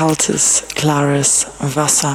kaltes, klares Wasser.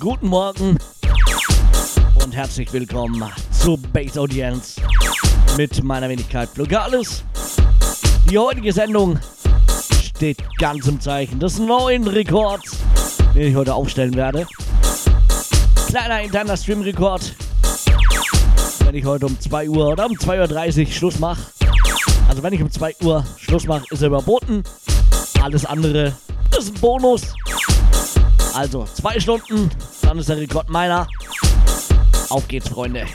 Guten Morgen und herzlich willkommen zur Base Audience mit meiner Wenigkeit Flogalis. Die heutige Sendung steht ganz im Zeichen des neuen Rekords, den ich heute aufstellen werde. Kleiner interner Stream-Rekord, wenn ich heute um 2 Uhr oder um 2.30 Uhr Schluss mache. Also wenn ich um 2 Uhr Schluss mache, ist er überboten. Alles andere ist ein Bonus. Also zwei Stunden, dann ist der Rekord meiner. Auf geht's, Freunde.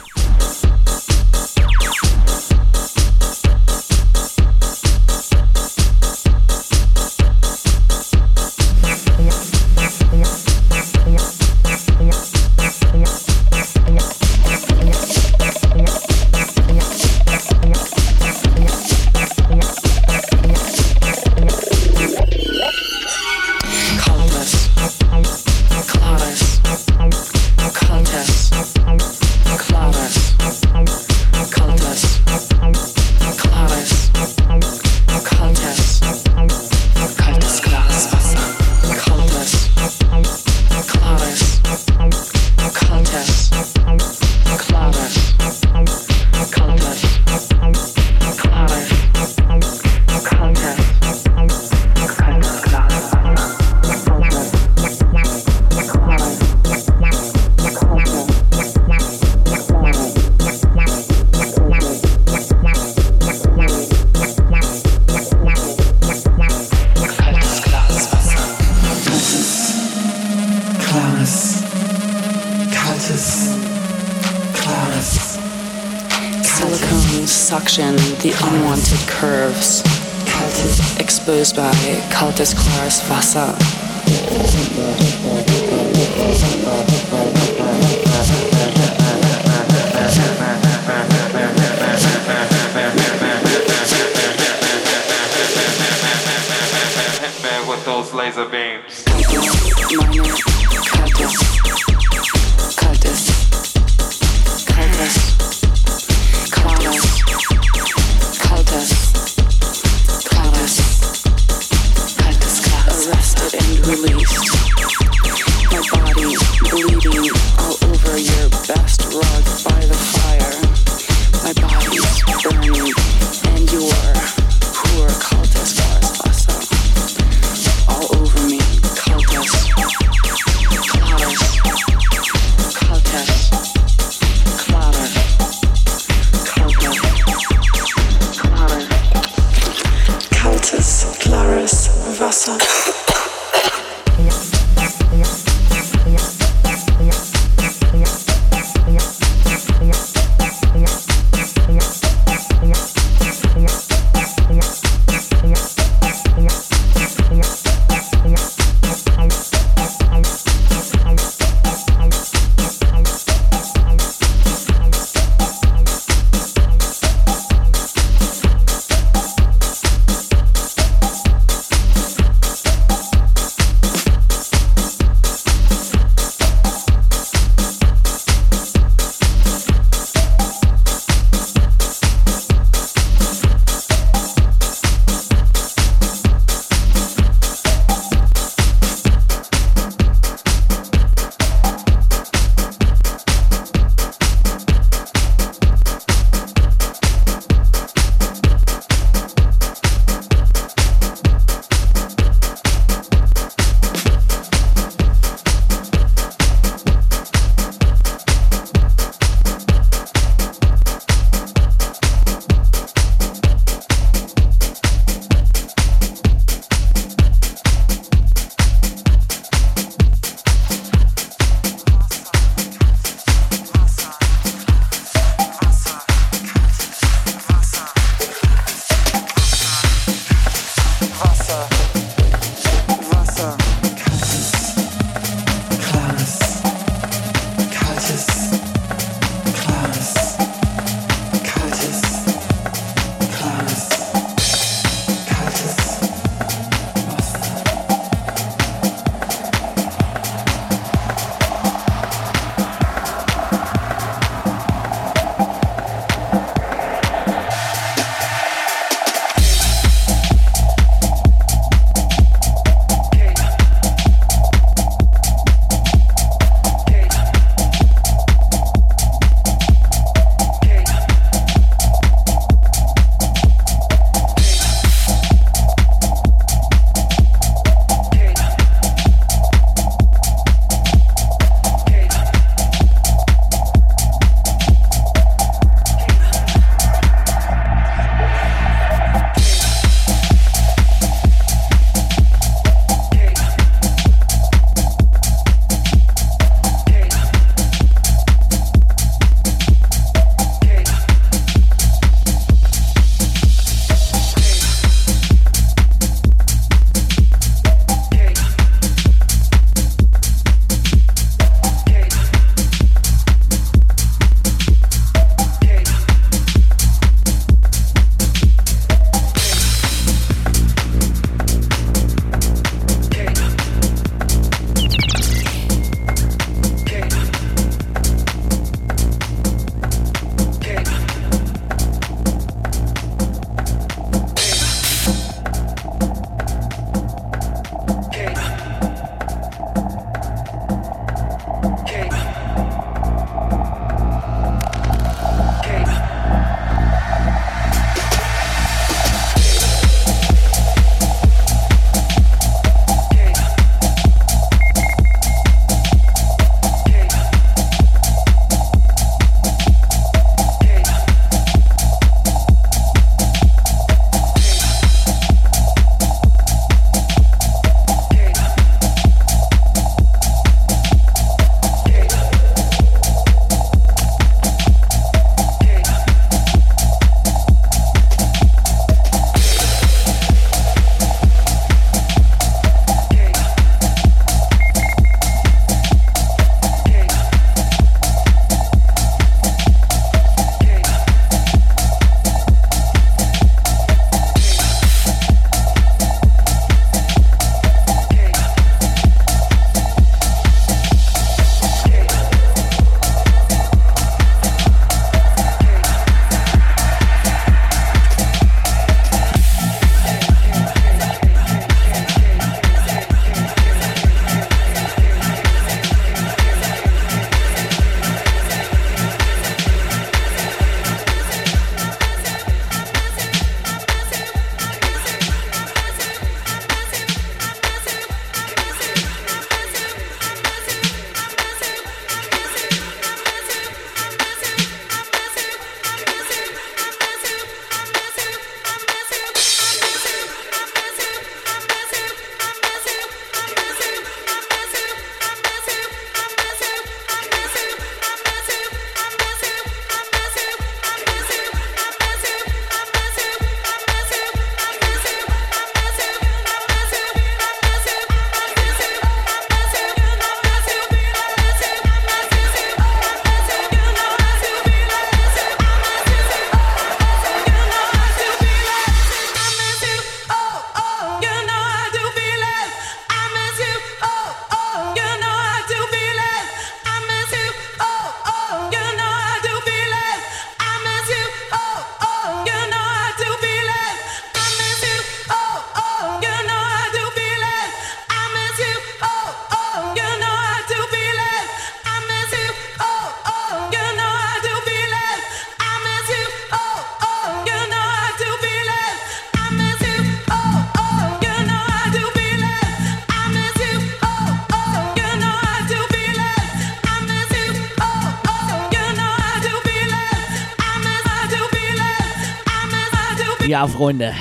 Freunde.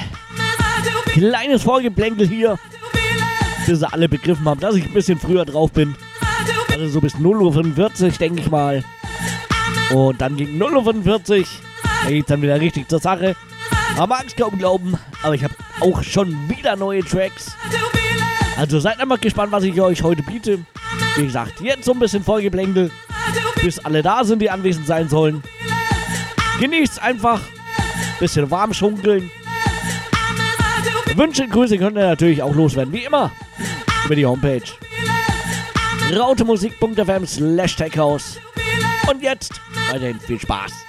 Kleines Vorgeplänkel hier, bis ihr alle begriffen haben, dass ich ein bisschen früher drauf bin. Also so bis 0.45 Uhr, denke ich mal. Und dann gegen 0.45 Uhr, da geht dann wieder richtig zur Sache. Man mag es kaum glauben, aber ich habe auch schon wieder neue Tracks. Also seid einfach gespannt, was ich euch heute biete. Wie gesagt, jetzt so ein bisschen Vorgeplänkel, bis alle da sind, die anwesend sein sollen. Genießt einfach, bisschen warm schunkeln. Wünsche und Grüße könnt ihr natürlich auch loswerden, wie immer, über die Homepage rautemusik.fm slash techhouse. Und jetzt weiterhin viel Spaß.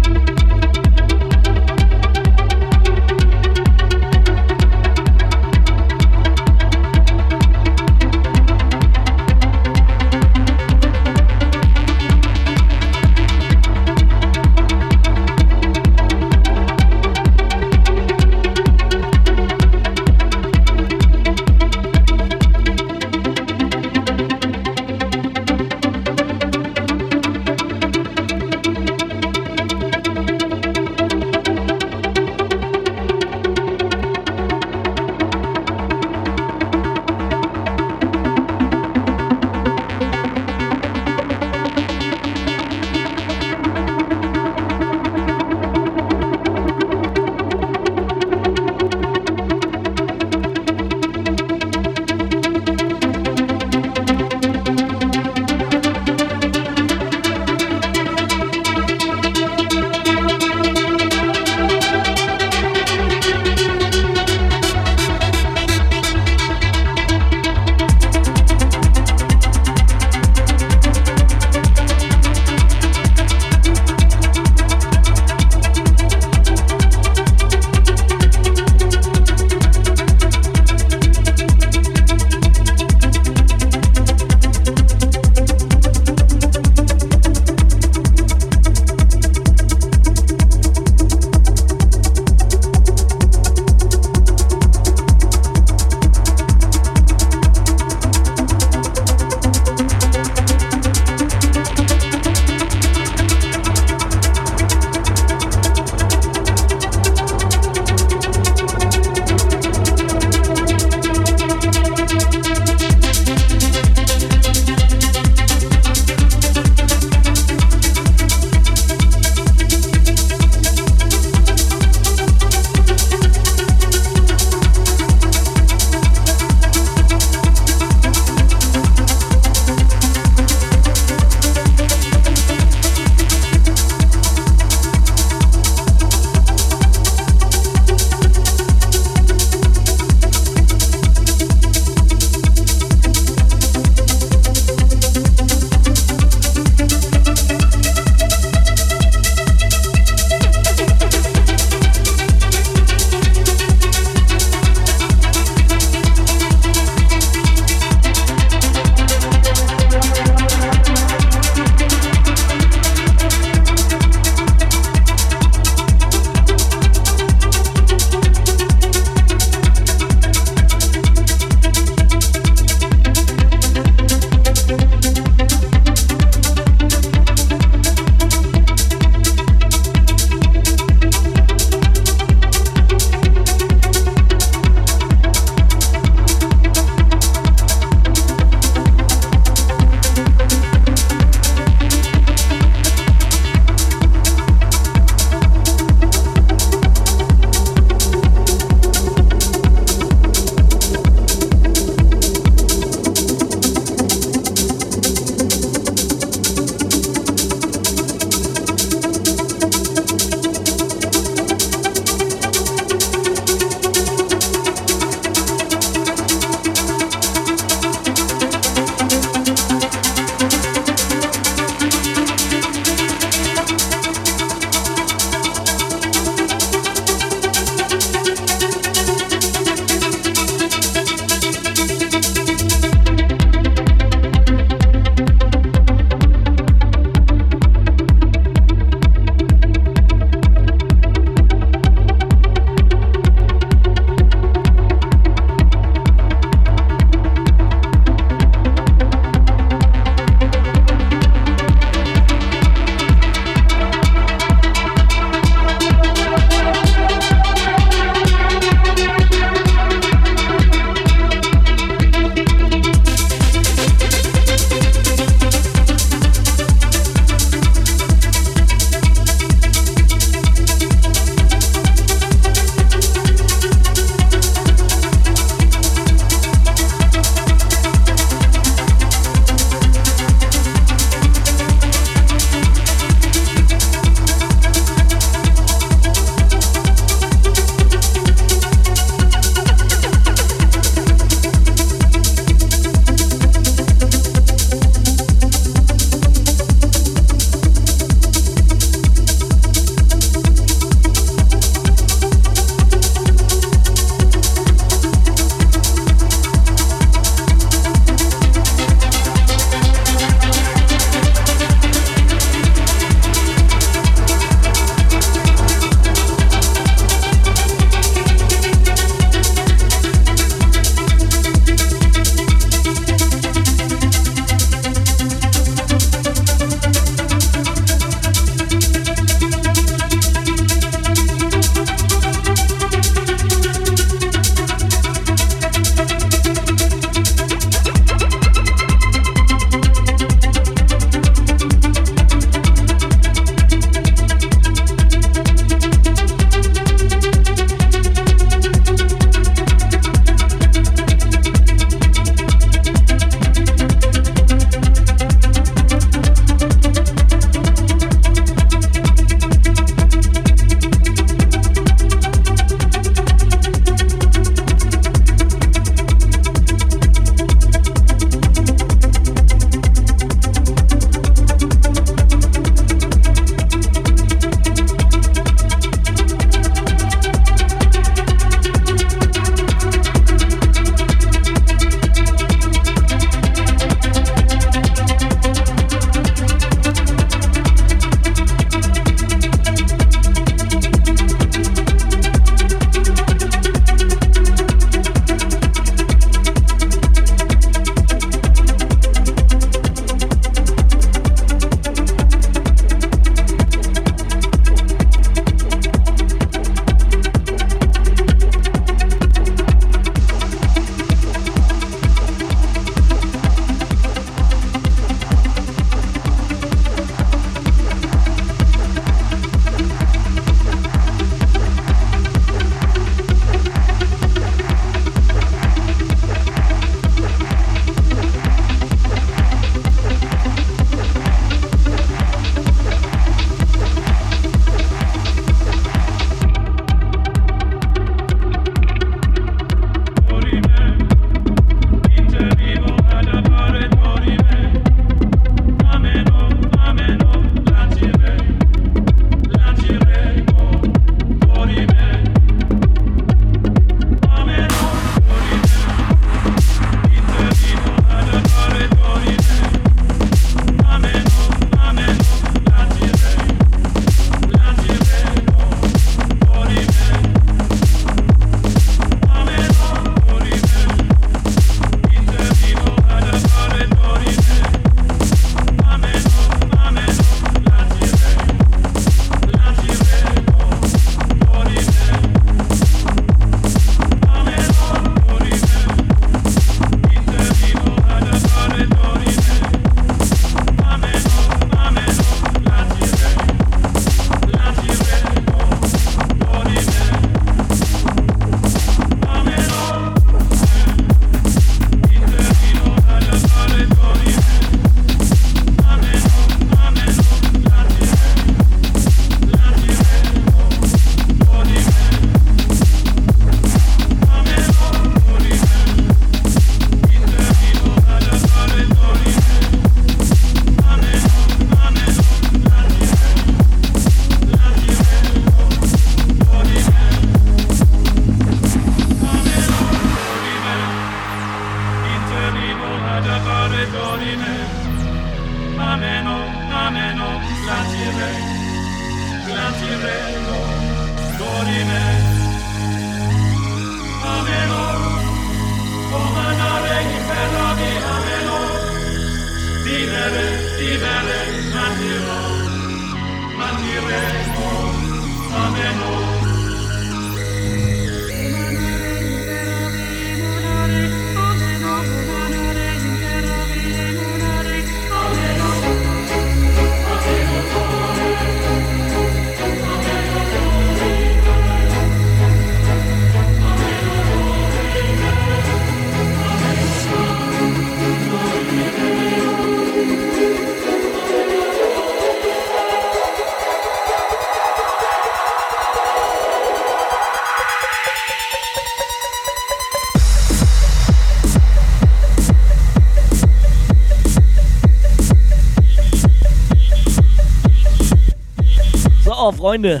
Freunde,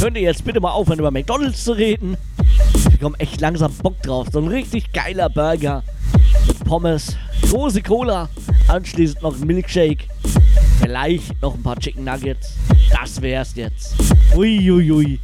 könnt ihr jetzt bitte mal aufhören, über McDonalds zu reden? Ich bekomme echt langsam Bock drauf. So ein richtig geiler Burger mit Pommes, große Cola, anschließend noch ein Milkshake, vielleicht noch ein paar Chicken Nuggets. Das wär's jetzt. Uiuiui. Ui, ui.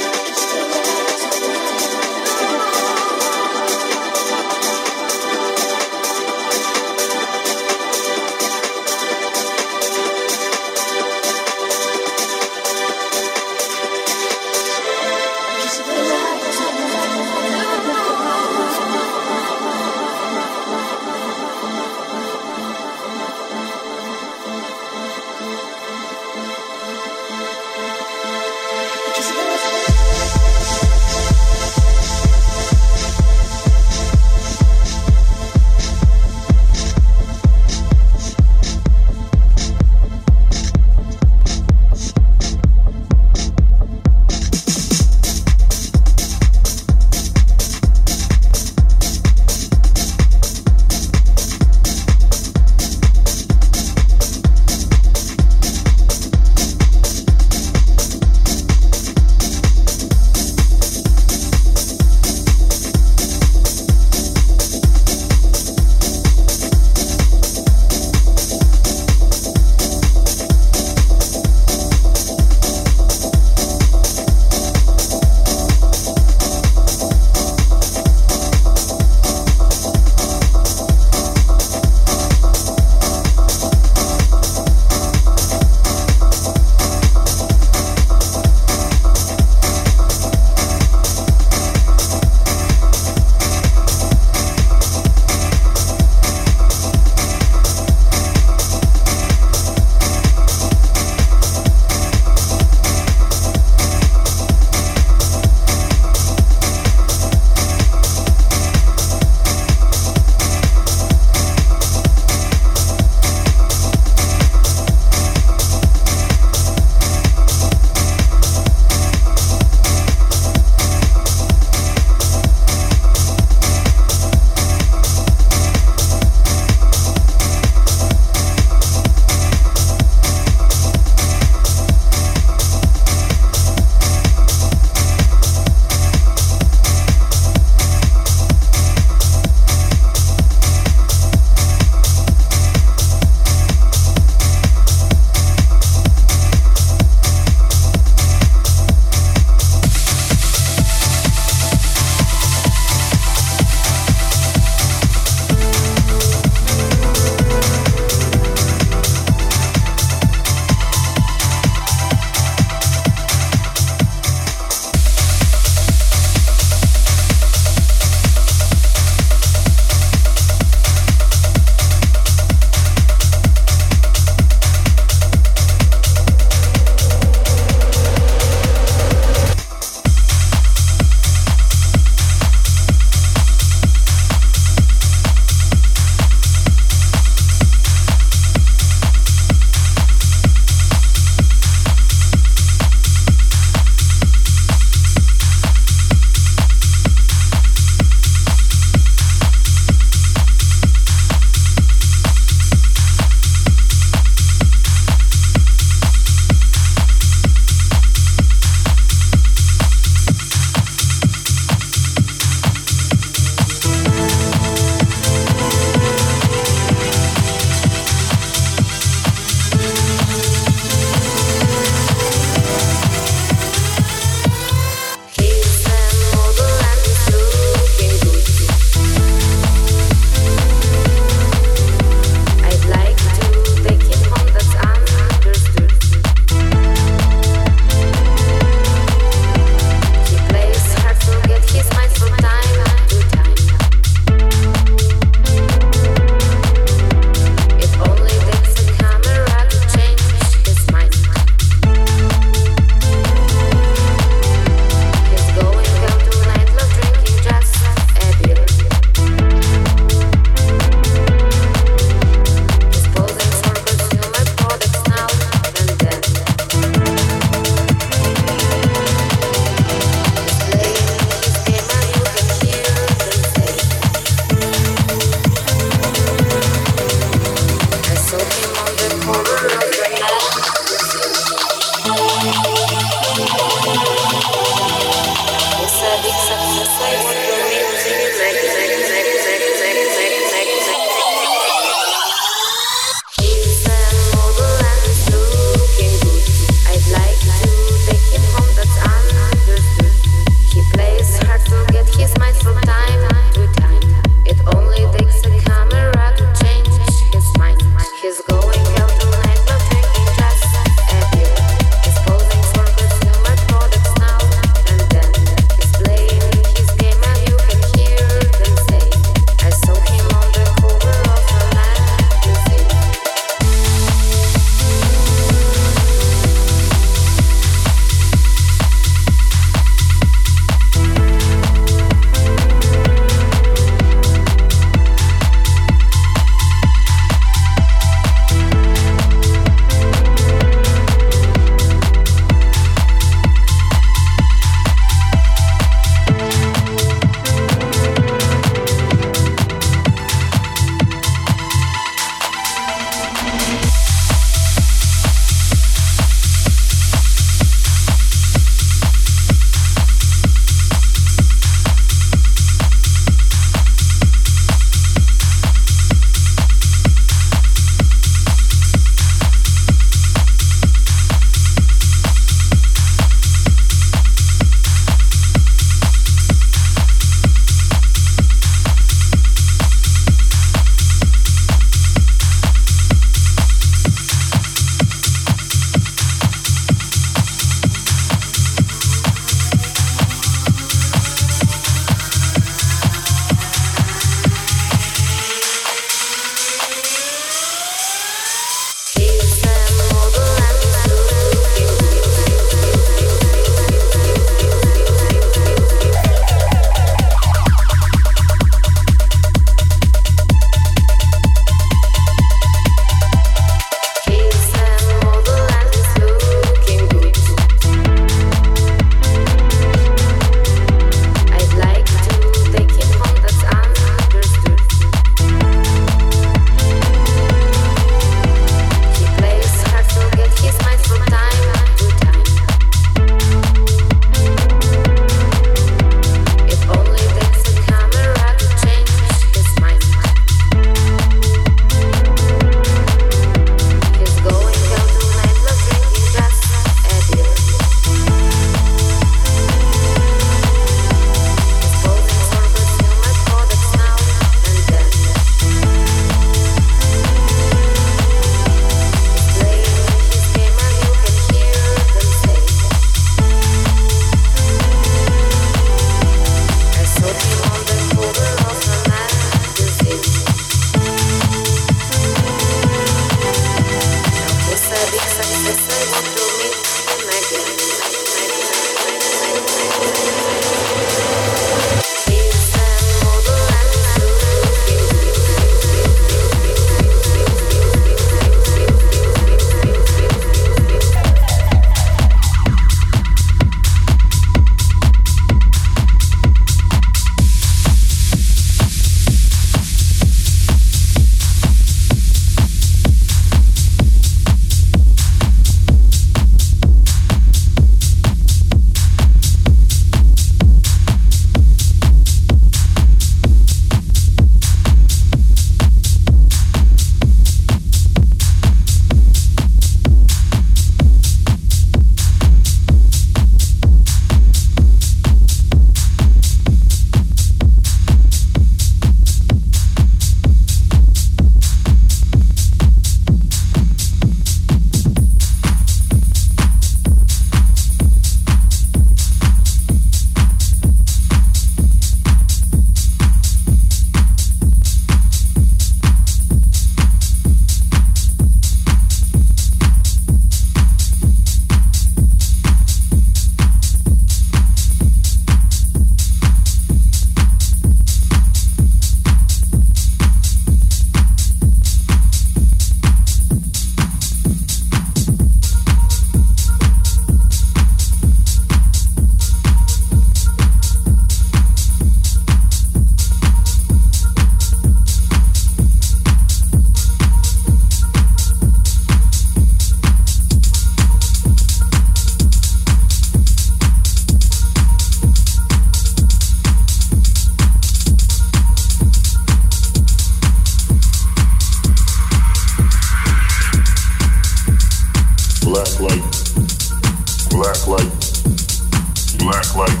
light,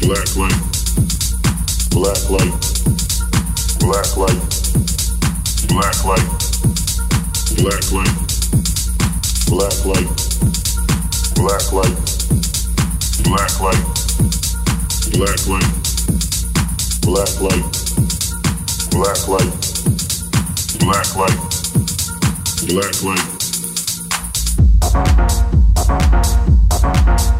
black light, black light, black light, black light, black light, black light, black light, black light, black light, black light, black light, black light, black light. Thank you.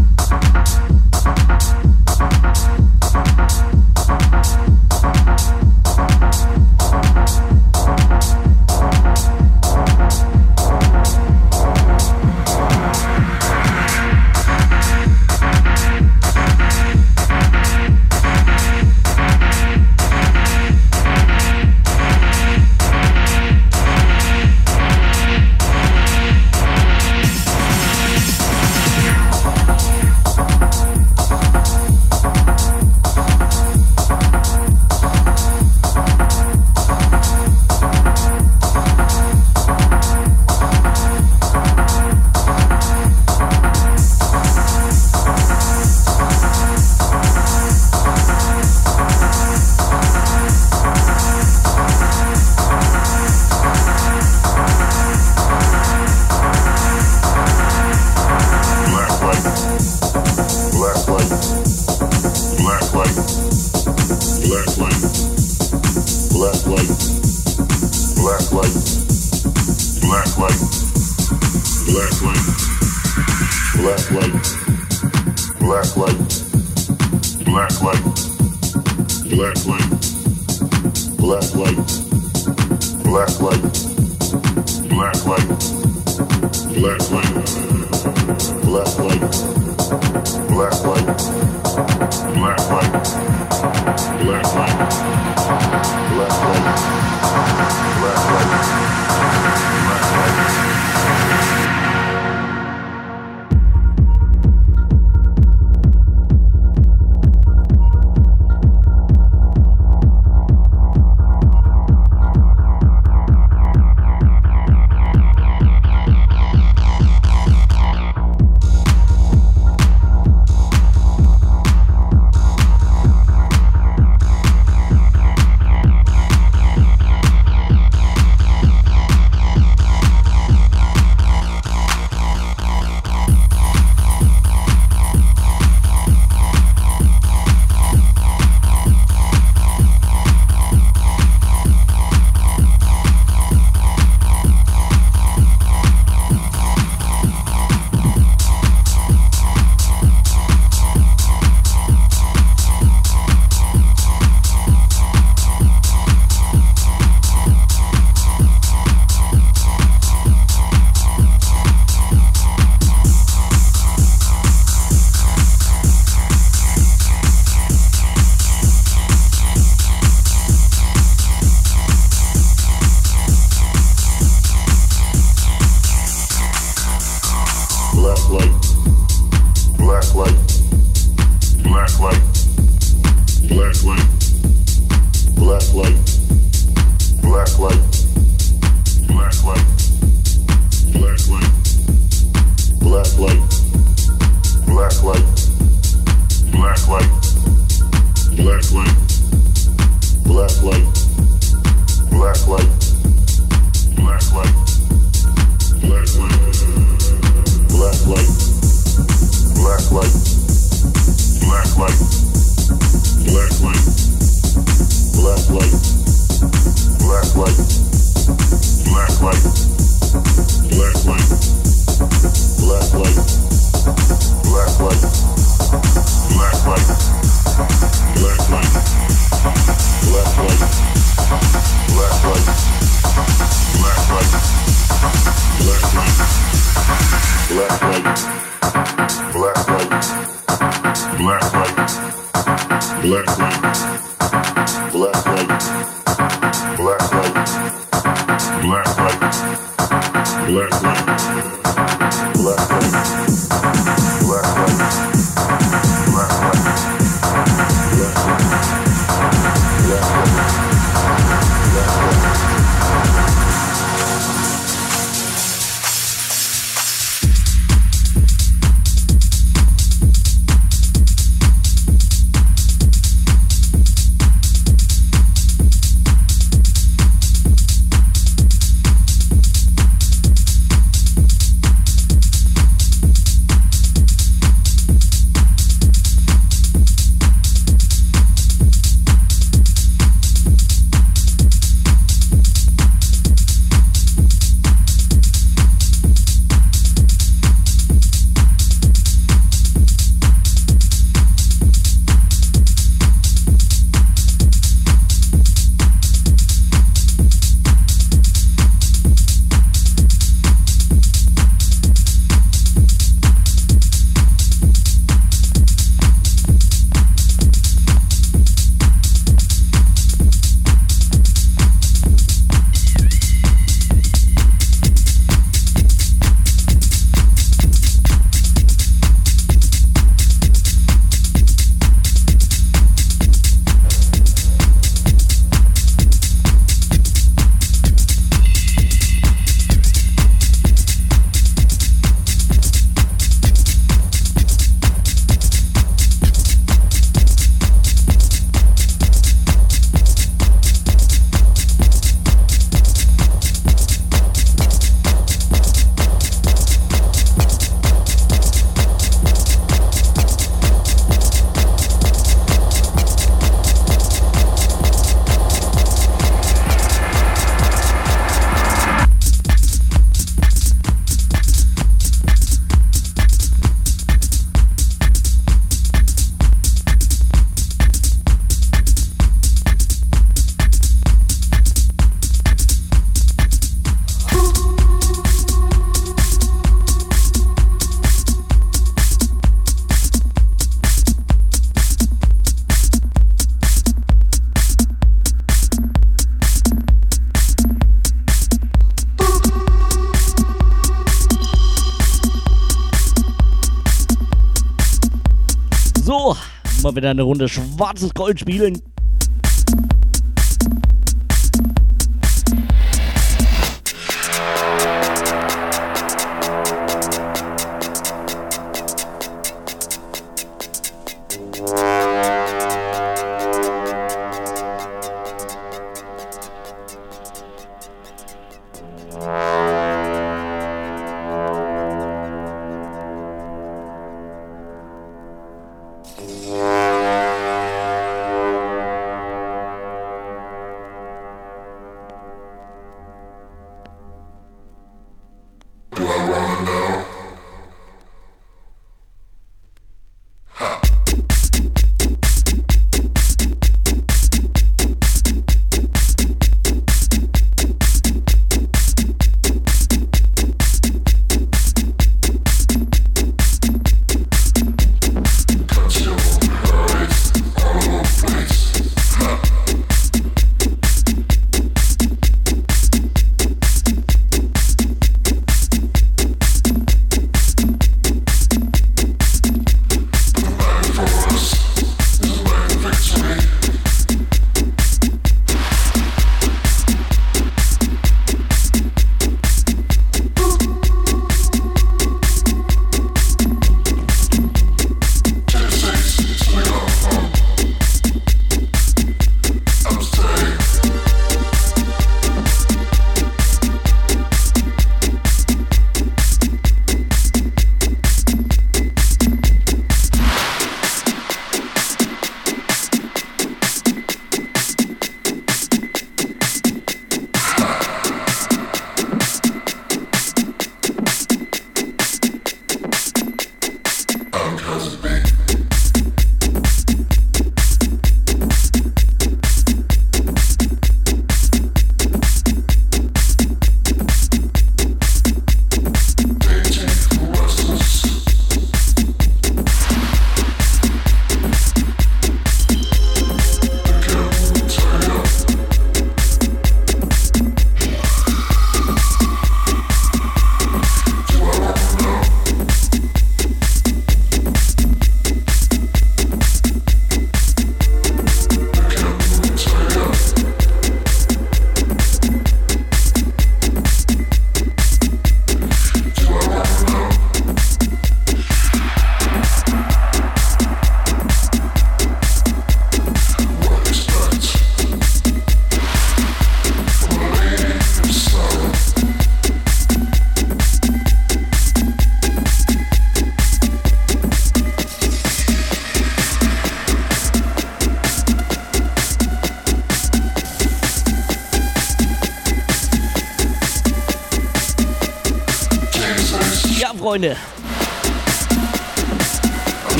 wieder eine Runde schwarzes Gold spielen.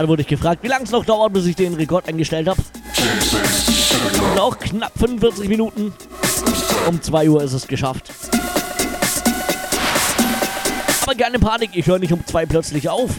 Gerade wurde ich gefragt, wie lange es noch dauert, bis ich den Rekord eingestellt habe. Noch knapp 45 Minuten. Um 2 Uhr ist es geschafft. Aber keine Panik, ich höre nicht um 2 plötzlich auf.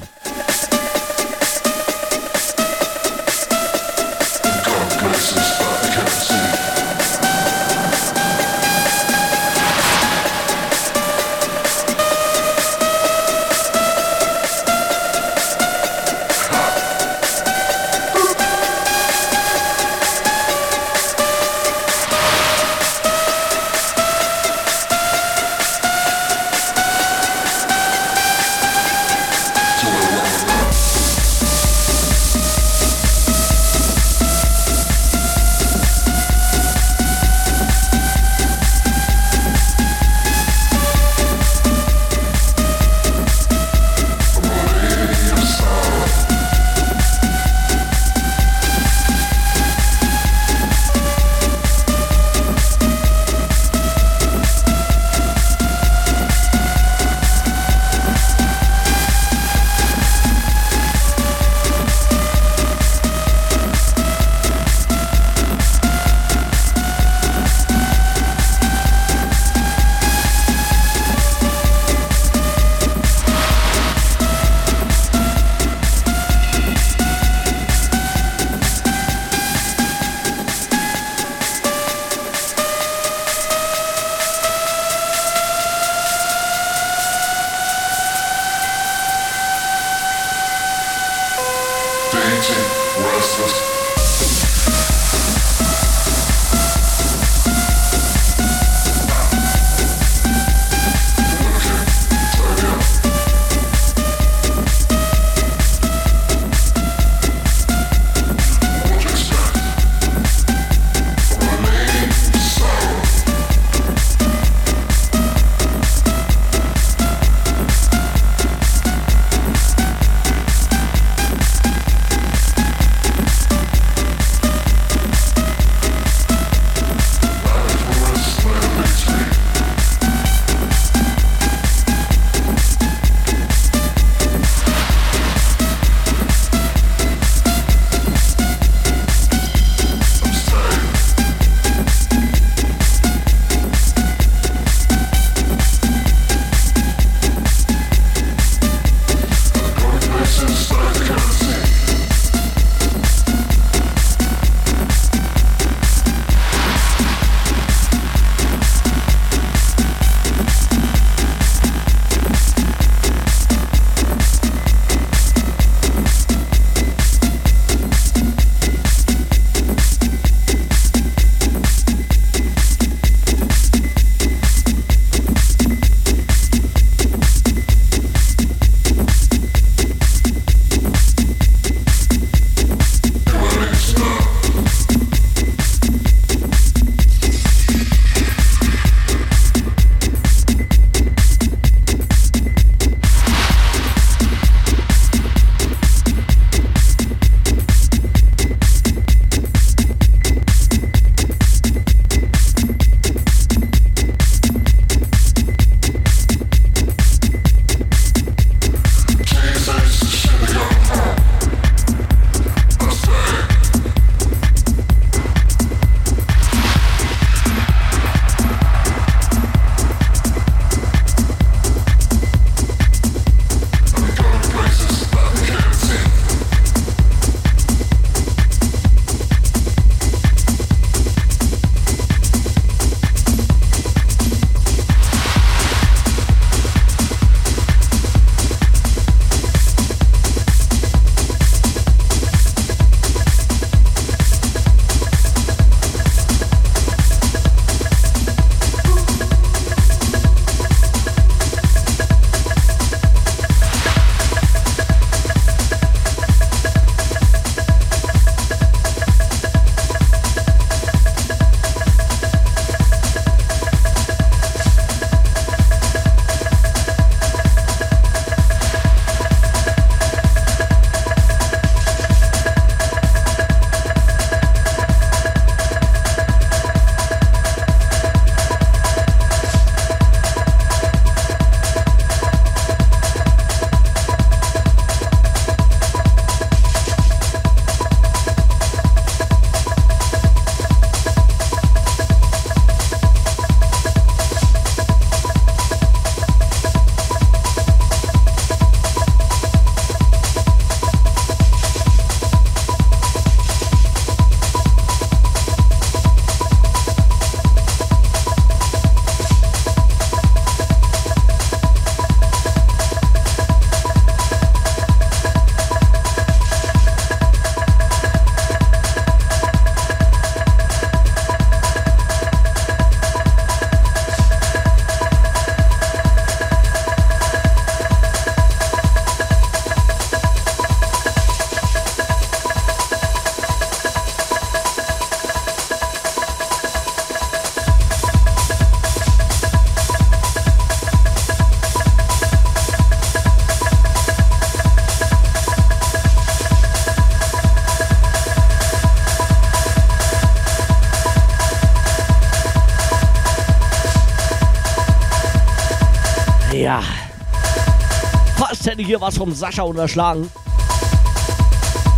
Hier was vom Sascha unterschlagen.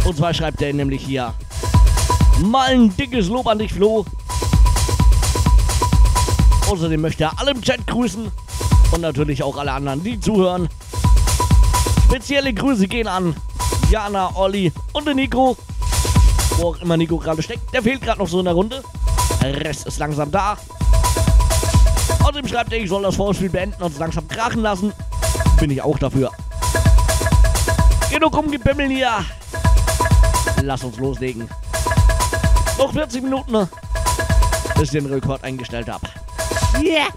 Und zwar schreibt er nämlich hier. Mal ein dickes Lob an dich, Flo. Außerdem möchte er alle im Chat grüßen. Und natürlich auch alle anderen, die zuhören. Spezielle Grüße gehen an Jana, Olli und den Nico. Wo auch immer Nico gerade steckt. Der fehlt gerade noch so in der Runde. Der Rest ist langsam da. Außerdem schreibt er, ich soll das Vorspiel beenden und es langsam krachen lassen. Bin ich auch dafür. Genug rumgebimmeln hier. Lass uns loslegen. Noch 40 Minuten, bis ich den Rekord eingestellt habe. Yeah!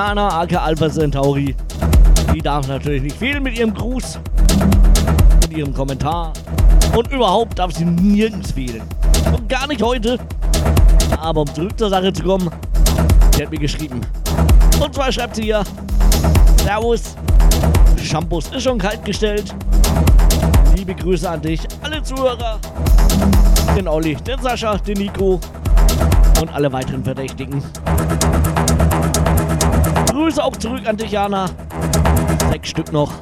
Diana, aka Alpha Centauri. Die darf natürlich nicht fehlen mit ihrem Gruß, mit ihrem Kommentar. Und überhaupt darf sie nirgends fehlen. Und gar nicht heute. Aber um zurück zur Sache zu kommen, sie hat mir geschrieben. Und zwar schreibt sie hier: Servus, Shampoos ist schon kalt gestellt. Liebe Grüße an dich, alle Zuhörer. Den Olli, den Sascha, den Nico und alle weiteren Verdächtigen. Auch zurück an dich, Jana. Sechs Stück noch.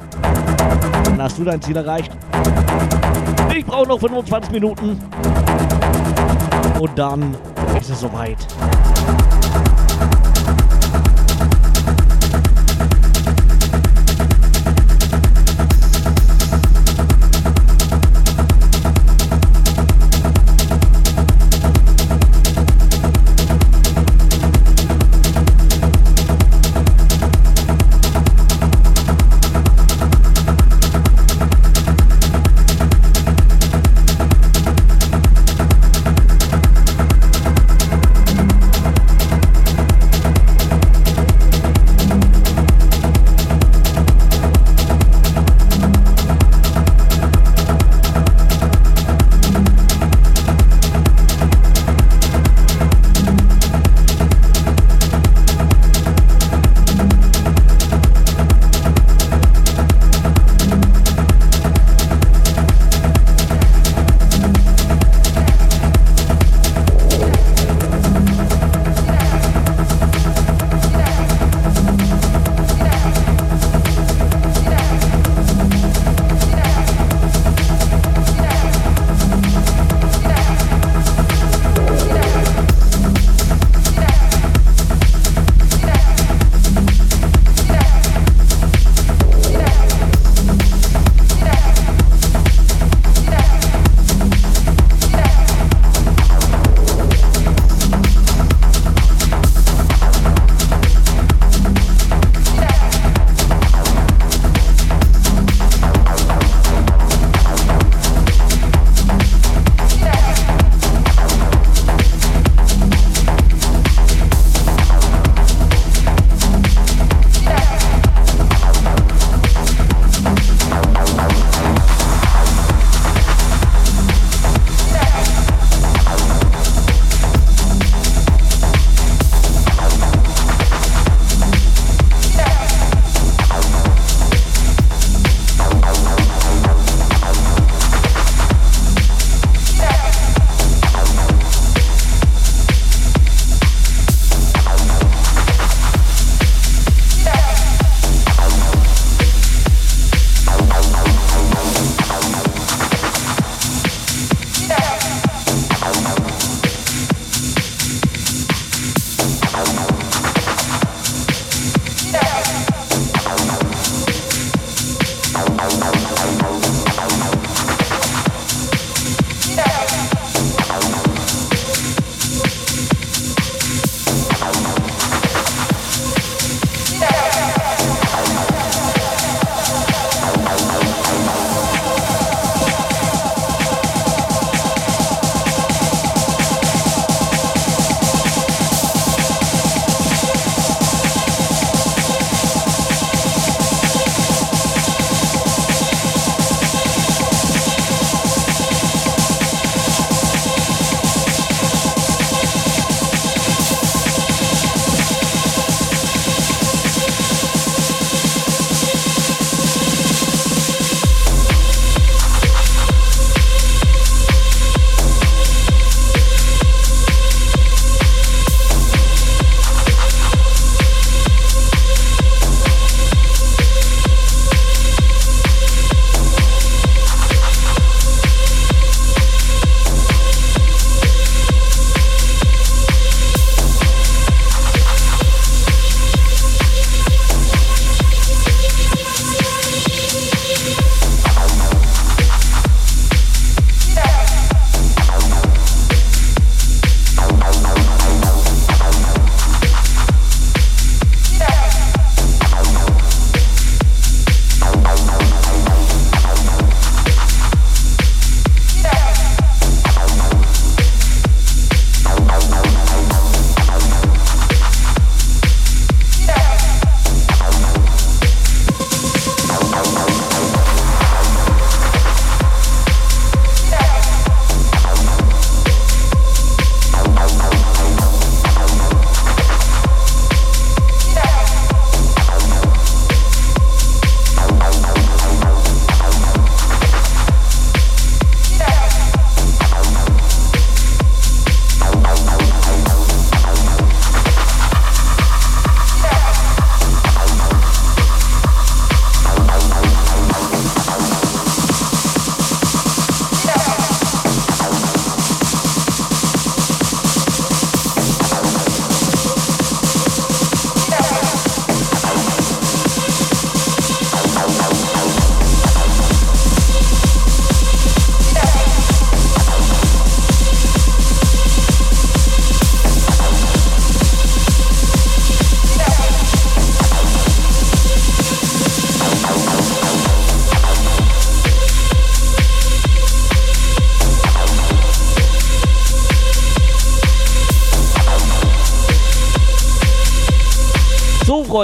Dann hast du dein Ziel erreicht. Ich brauche noch 25 Minuten. Und dann ist es soweit.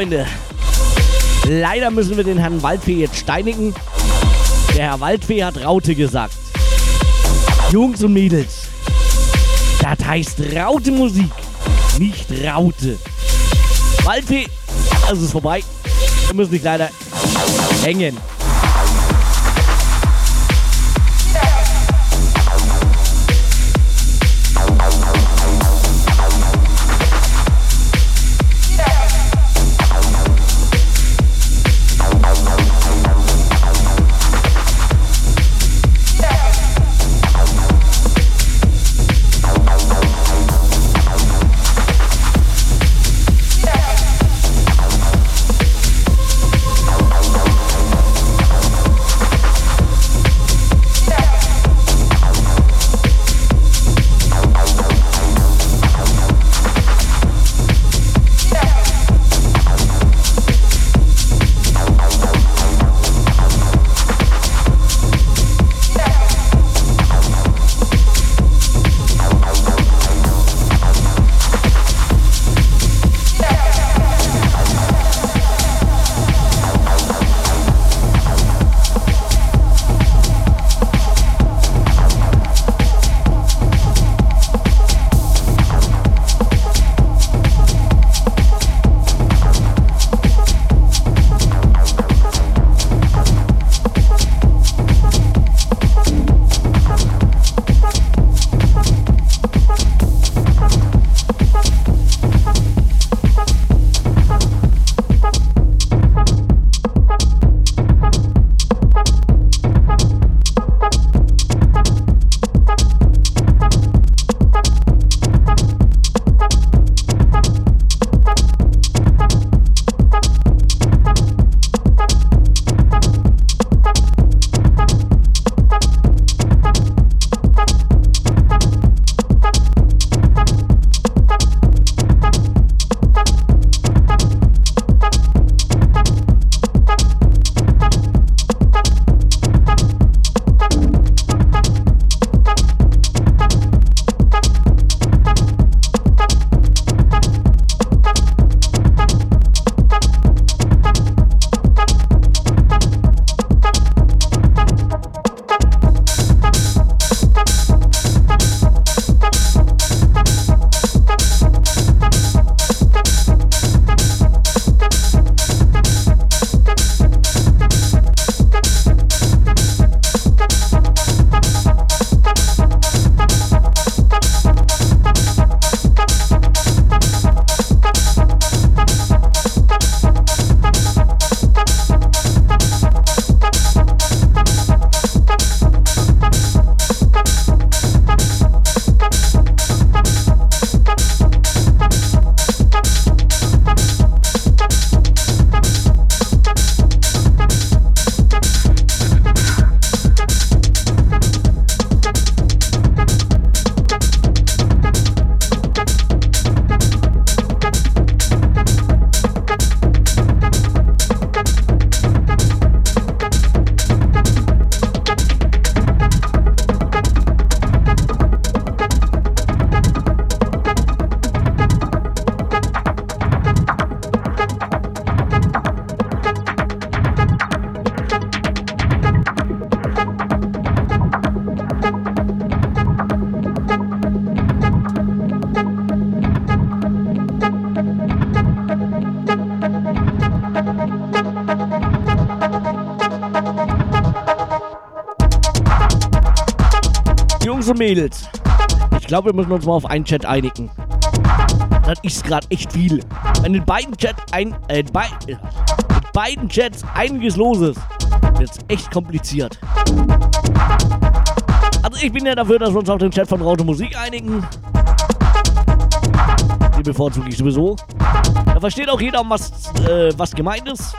Freunde. Leider müssen wir den Herrn Waldfee jetzt steinigen. Der Herr Waldfee hat Raute gesagt. Jungs und Mädels, das heißt Raute Musik, nicht Raute. Waldfee, es ist vorbei. Wir müssen dich leider hängen. Mädels. Ich glaube, wir müssen uns mal auf einen Chat einigen. Das ist gerade echt viel. Wenn in beiden Chat ein, äh, bei, in beiden Chats einiges los ist, wird es echt kompliziert. Also ich bin ja dafür, dass wir uns auf den Chat von Raute Musik einigen. Die bevorzuge ich sowieso. Da versteht auch jeder, was, äh, was gemeint ist.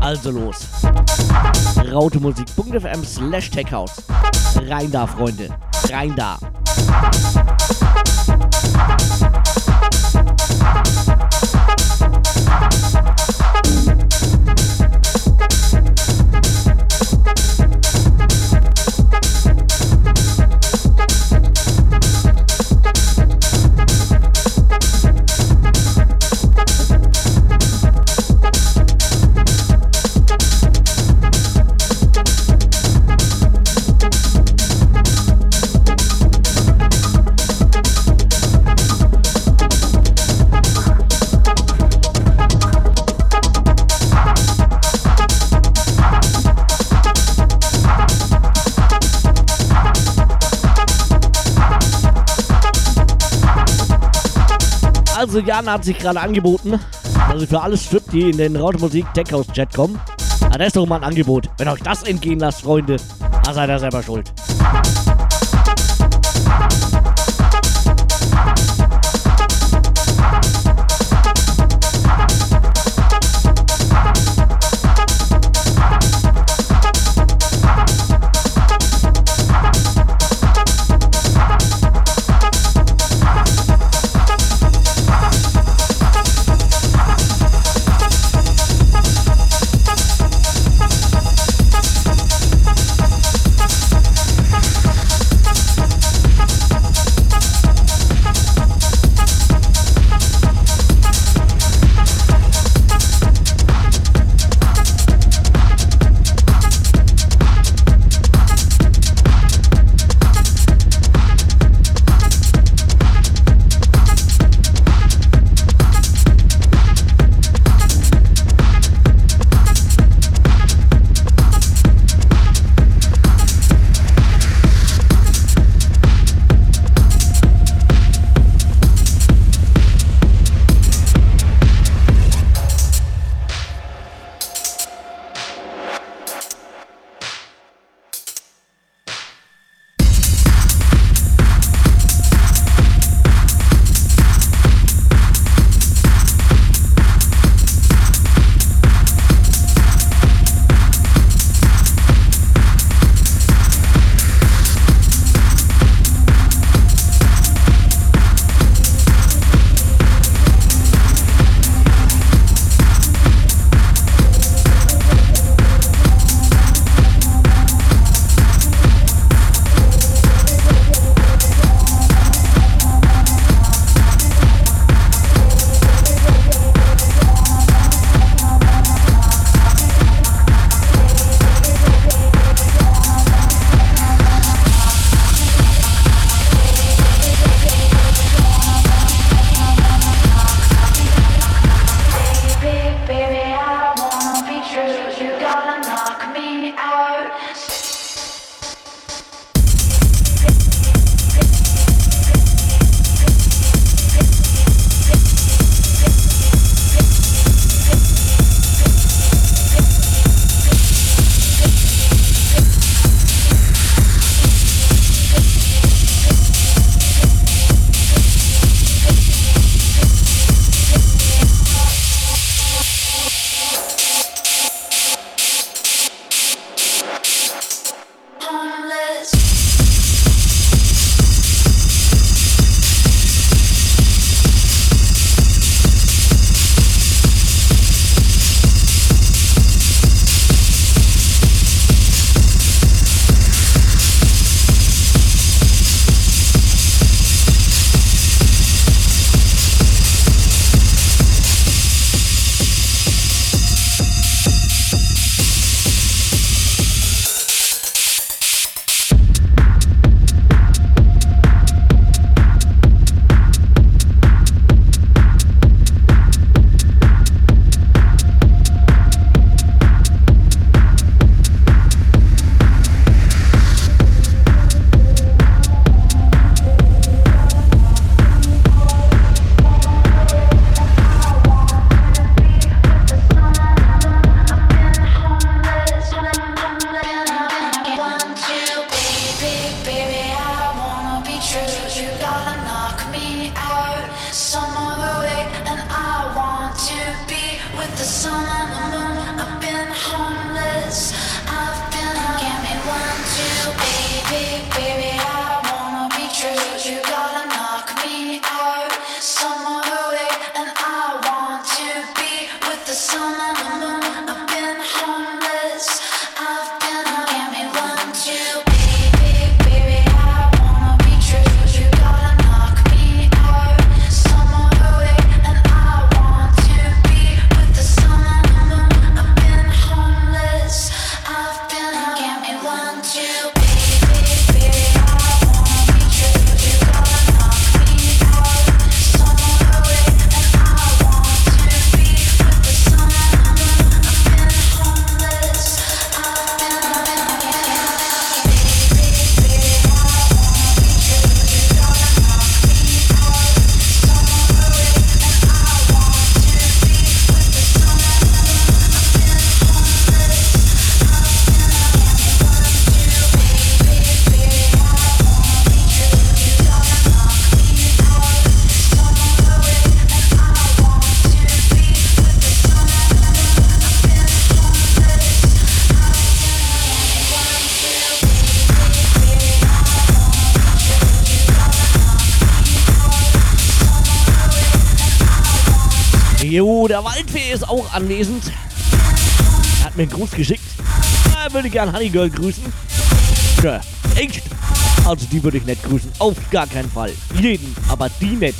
Also los. Rautemusik.fm slash techhouse. Rein da, Freunde. Rein da. Also Jan hat sich gerade angeboten, ich für alle Strip, die in den Raute Tech House Chat kommen. Ah, das ist doch mal ein Angebot. Wenn euch das entgehen lasst, Freunde, da seid ihr selber schuld. Anwesend. Er hat mir einen Gruß geschickt. Er würde gern Honeygirl grüßen. Tja, echt? Also die würde ich nicht grüßen. Auf gar keinen Fall. Jeden, aber die nicht.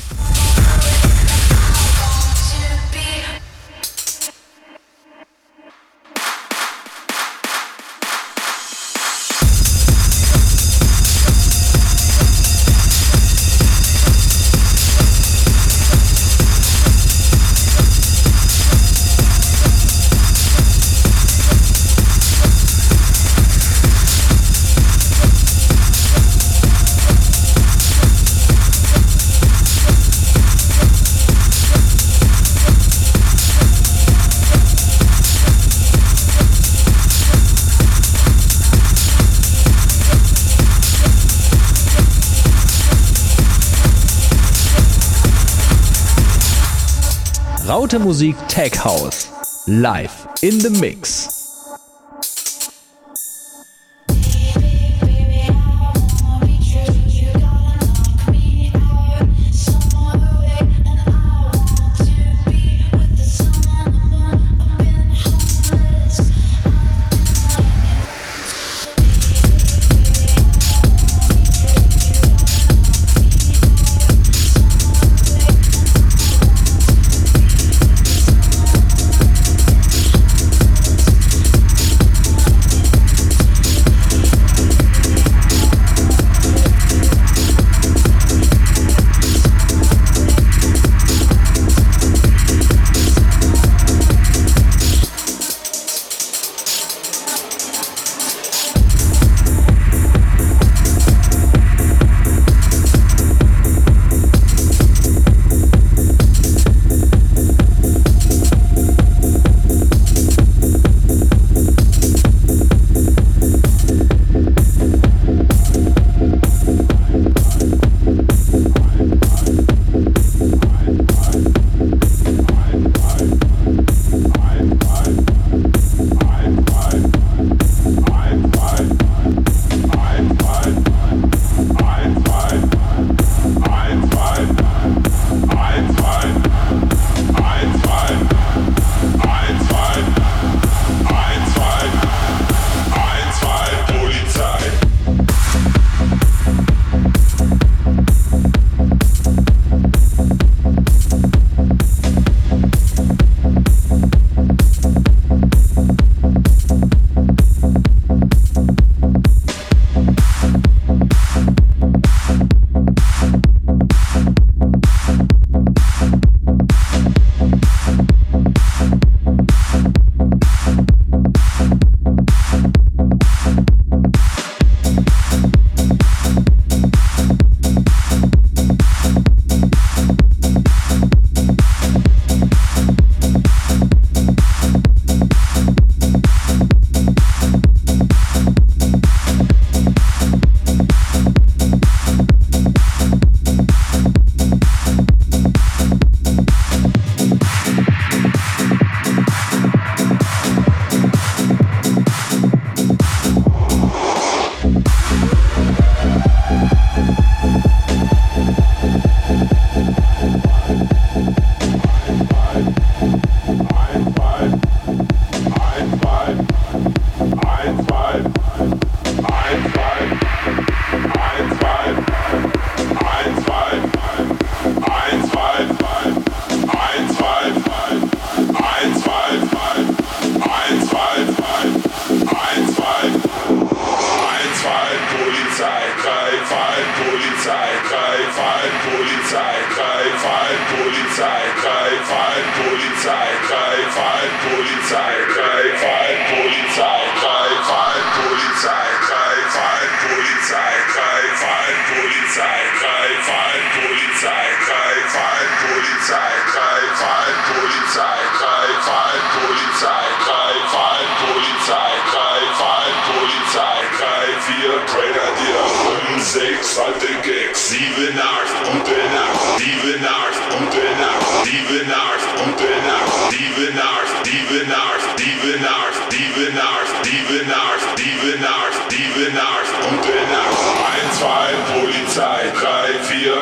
Laute Musik Tech House. Live in the Mix.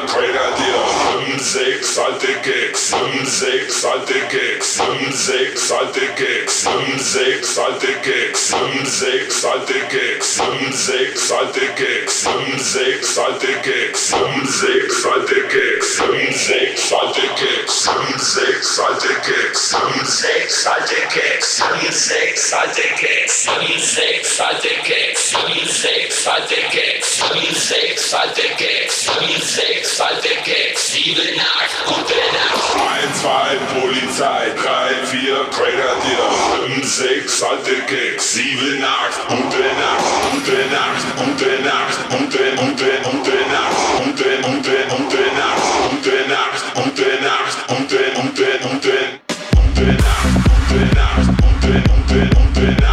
Great dir 5, 6, alte Gag fünf, sechs alte Gags, fünf, sechs alte Gags, fünf, sechs alte Gags, fünf, sechs alte Gags, fünf, sechs alte Gags, fünf, sechs alte Gags, fünf, sechs alte Gags, fünf, sechs alte Gags, fünf, sechs alte Gags, fünf, sechs alte Gags, fünf, sechs alte Gags, fünf, sechs alte Gags, fünf, sechs alte Gags, fünf, sechs alte Gags, fünf, sechs alte Gags, sieben, acht, gute Nacht. Eins, zwei, Polizei, drei, vier, Grenadier, fünf, sechs alte Gags, sieben, acht, gute Nacht, gute Nacht, gute Nacht, gute, gute, gute Nacht, gute, gute, gute Nacht, gute Nacht, gute Nacht, gute, gute, gute, gute Nacht, gute Nacht, gute, gute, gute Nacht,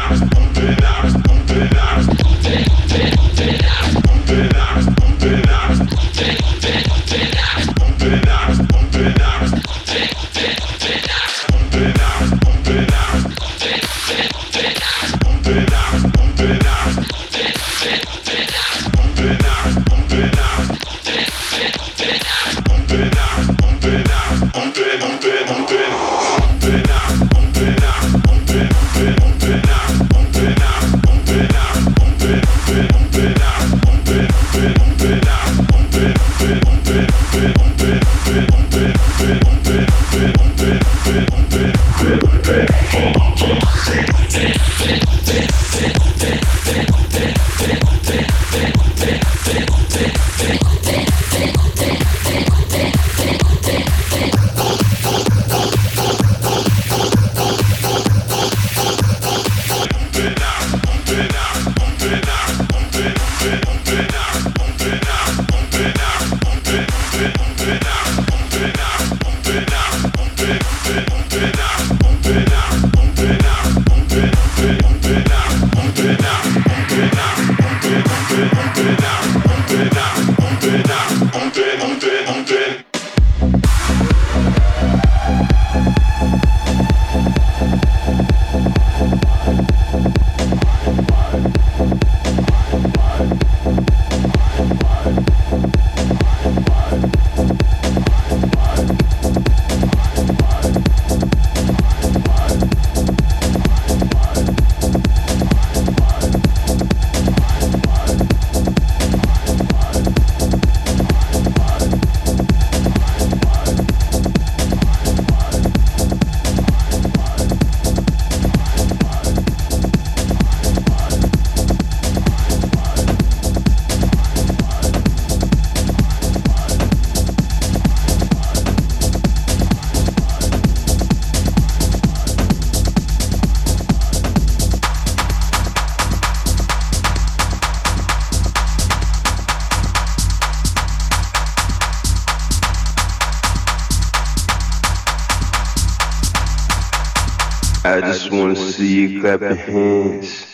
clap your.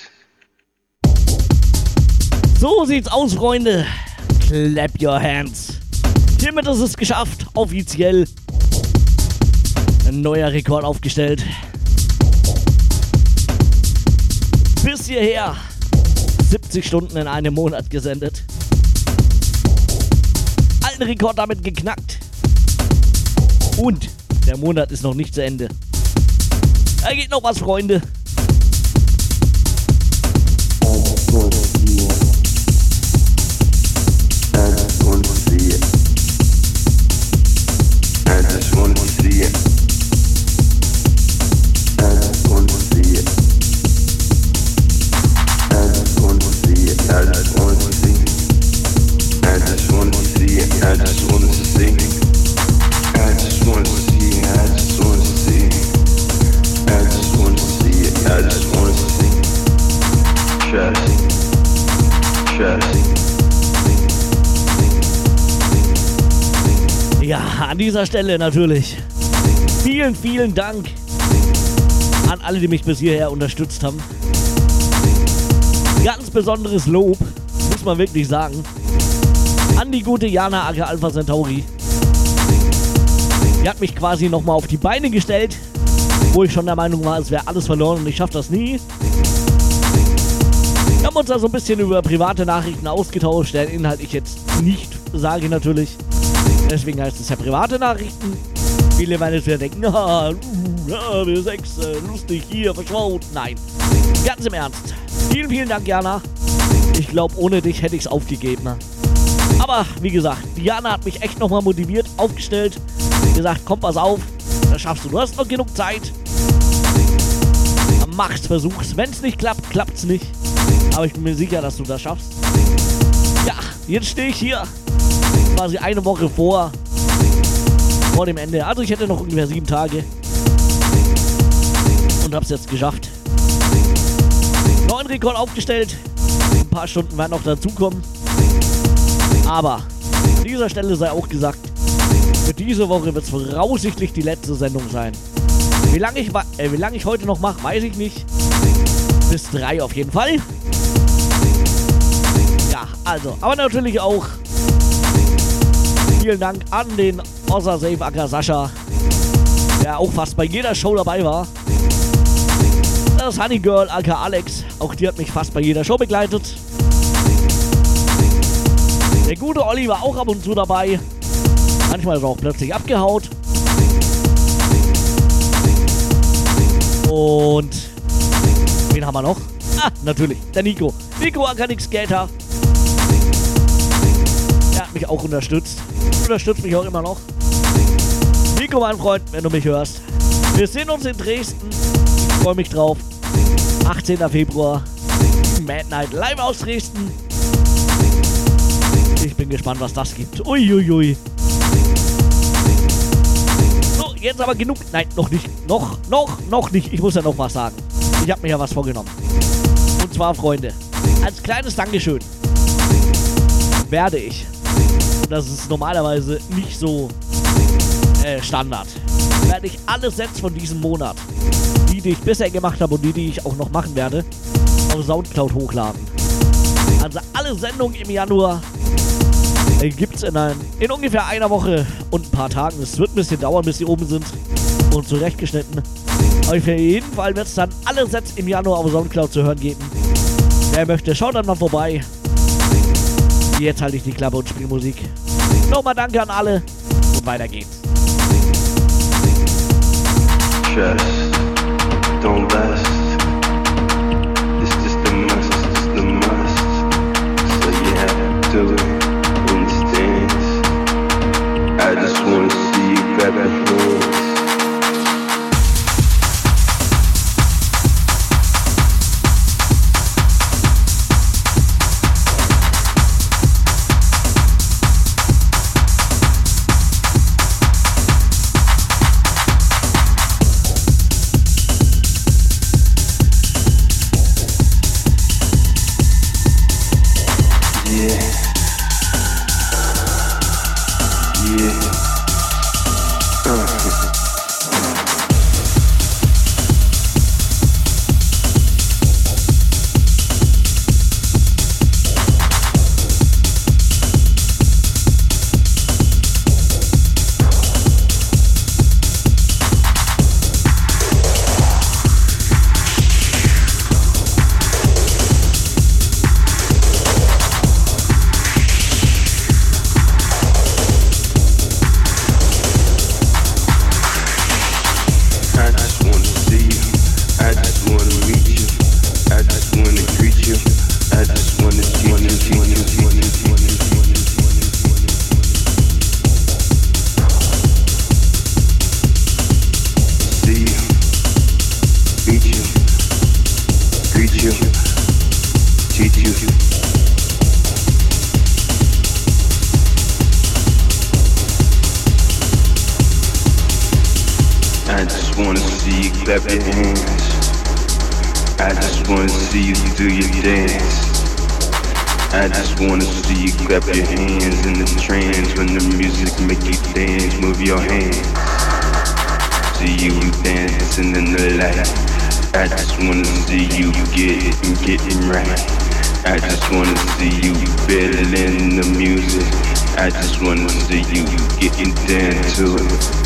So sieht's aus, Freunde. Clap your hands. Hiermit ist es geschafft, offiziell. Ein neuer Rekord aufgestellt. Bis hierher 70 Stunden in einem Monat gesendet. Alten Rekord damit geknackt. Und der Monat ist noch nicht zu Ende. Da geht noch was, Freunde. Dieser Stelle natürlich. Vielen, vielen Dank an alle, die mich bis hierher unterstützt haben. Ganz besonderes Lob, muss man wirklich sagen, an die gute Jana Ake Alpha Centauri. Die hat mich quasi nochmal auf die Beine gestellt, wo ich schon der Meinung war, es wäre alles verloren und ich schaffe das nie. Wir haben uns da so ein bisschen über private Nachrichten ausgetauscht, deren Inhalt ich jetzt nicht sage natürlich. Deswegen heißt es ja private Nachrichten. Viele jetzt wieder denken, ah, wir sechs, äh, lustig, hier, verschwaut. Nein, ganz im Ernst. Vielen, vielen Dank, Jana. Ich glaube, ohne dich hätte ich es aufgegeben. Aber wie gesagt, Diana hat mich echt nochmal motiviert, aufgestellt. Gesagt, komm, pass auf, das schaffst du. Du hast noch genug Zeit. Mach's, versuch's. Wenn es nicht klappt, klappt's nicht. Aber ich bin mir sicher, dass du das schaffst. Ja, jetzt stehe ich hier. Quasi eine Woche vor, vor dem Ende. Also ich hätte noch ungefähr sieben Tage. Und hab's jetzt geschafft. Neuen Rekord aufgestellt. Ein paar Stunden werden noch dazukommen. Aber an dieser Stelle sei auch gesagt, für diese Woche wird es voraussichtlich die letzte Sendung sein. Wie lange ich, äh, lang ich heute noch mache, weiß ich nicht. Bis drei auf jeden Fall. Ja, also, aber natürlich auch vielen Dank an den Ossa Safe Acker Sascha, der auch fast bei jeder Show dabei war. Das Honey Girl Acker Alex, auch die hat mich fast bei jeder Show begleitet. Der gute Olli war auch ab und zu dabei. Manchmal ist er auch plötzlich abgehaut. Und wen haben wir noch? Ah, natürlich, der Nico. Nico Akanix Skater. Er hat mich auch unterstützt. Unterstützt mich auch immer noch. Nico, mein Freund, wenn du mich hörst. Wir sehen uns in Dresden. Ich freue mich drauf. 18. Februar. Mad Night live aus Dresden. Ich bin gespannt, was das gibt. Uiuiui. Ui, ui. So, jetzt aber genug. Nein, noch nicht. Noch, noch, noch nicht. Ich muss ja noch was sagen. Ich habe mir ja was vorgenommen. Und zwar, Freunde, als kleines Dankeschön werde ich, und das ist normalerweise nicht so äh, Standard, werde ich alle Sets von diesem Monat, die, die ich bisher gemacht habe und die, die ich auch noch machen werde, auf Soundcloud hochladen. Also alle Sendungen im Januar äh, gibt es in, in ungefähr einer Woche und ein paar Tagen. Es wird ein bisschen dauern, bis sie oben sind und zurechtgeschnitten. Aber für jeden Fall wird es dann alle Sets im Januar auf Soundcloud zu hören geben. Wer möchte, schaut dann mal vorbei. Jetzt halte ich die Klappe und spiele Musik. Nochmal danke an alle und weiter geht's. Trust, don't last. clap your hands. I just wanna see you do your dance. I just wanna see you clap your hands in the trance when the music make you dance. Move your hands. See you dancing in the light. I just wanna see you get it get it right. I just wanna see you feeling the music. I just wanna see you getting down to it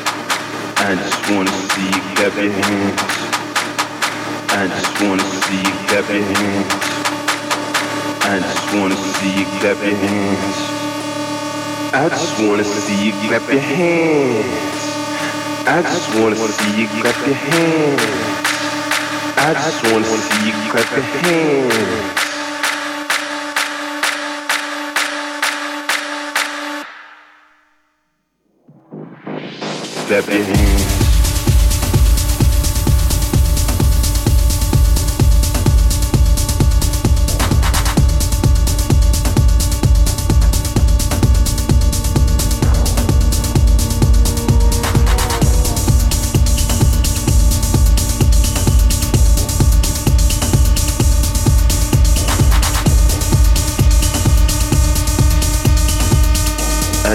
I just wanna see you clap your hands. I just wanna see you clap your hands. I just wanna see you clap your hands. I just wanna see you clap your hands. I just wanna see you clap your hands. I just wanna see you clap your hands. I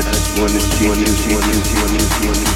just wanna see you, see you, see you, see you, see you.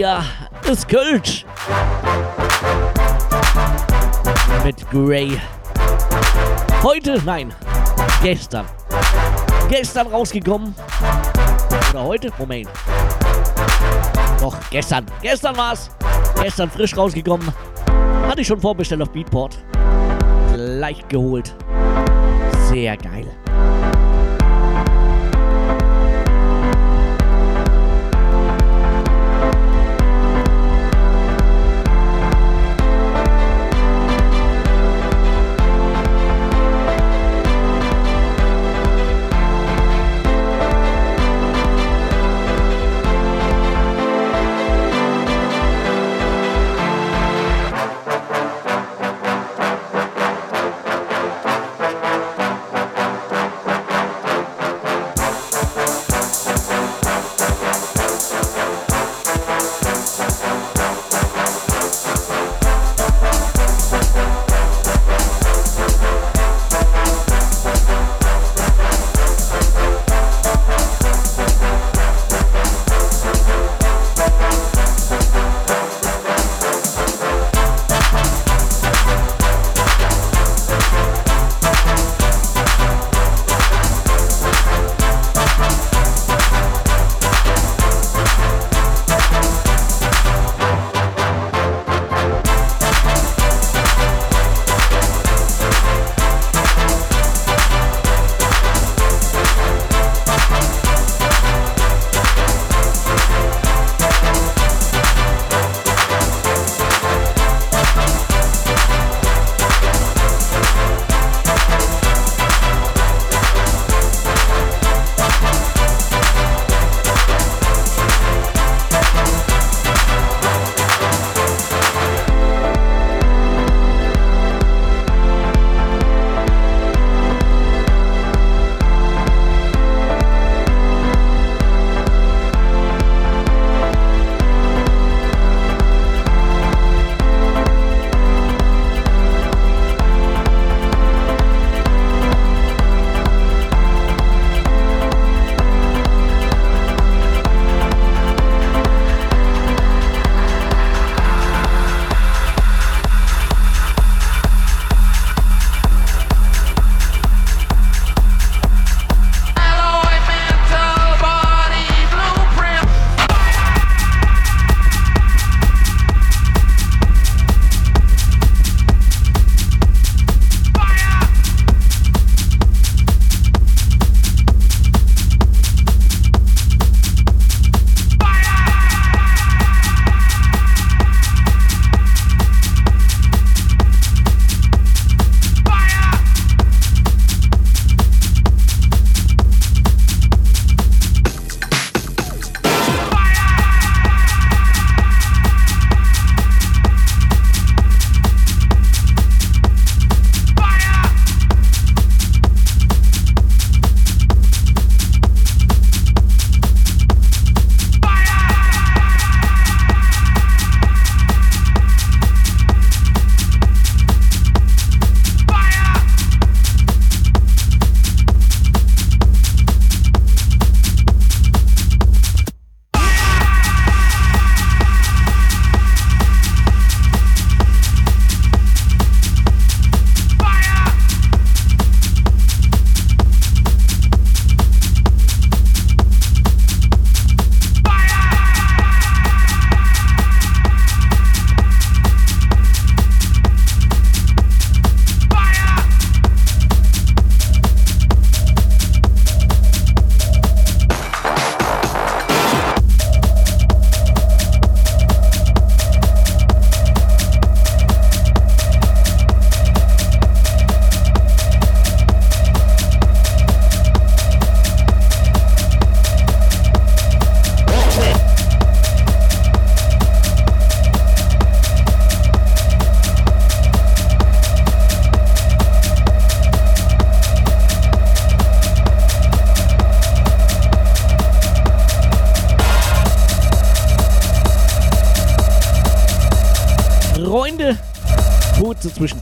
Hier ist Kölsch. Mit Grey. Heute, nein, gestern. Gestern rausgekommen. Oder heute? Moment. Doch, gestern. Gestern war's. Gestern frisch rausgekommen. Hatte ich schon vorbestellt auf Beatport. Leicht geholt. Sehr geil.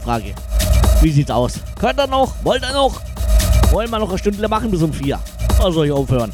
Zwischenfrage. Wie sieht's aus? Könnt ihr noch? Wollt ihr noch? Wollen wir noch eine Stunde machen bis um vier? Oder soll ich aufhören?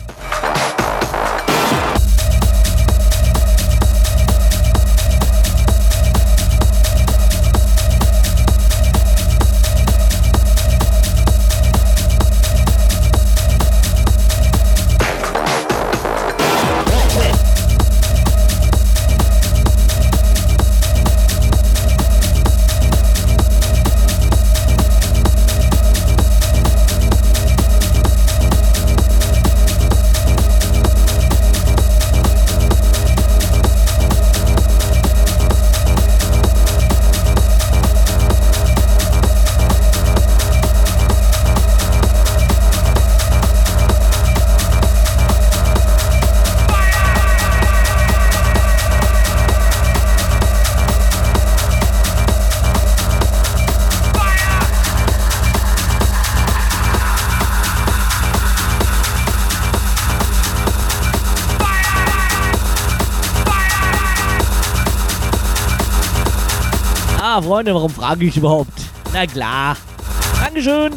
Freunde, warum frage ich überhaupt? Na klar. Dankeschön.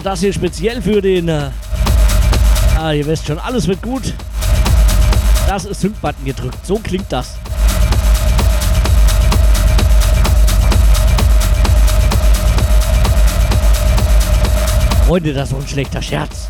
Das hier speziell für den. Äh, ah, ihr wisst schon, alles wird gut. Das ist Sync-Button gedrückt. So klingt das. Freunde, das ist ein schlechter Scherz.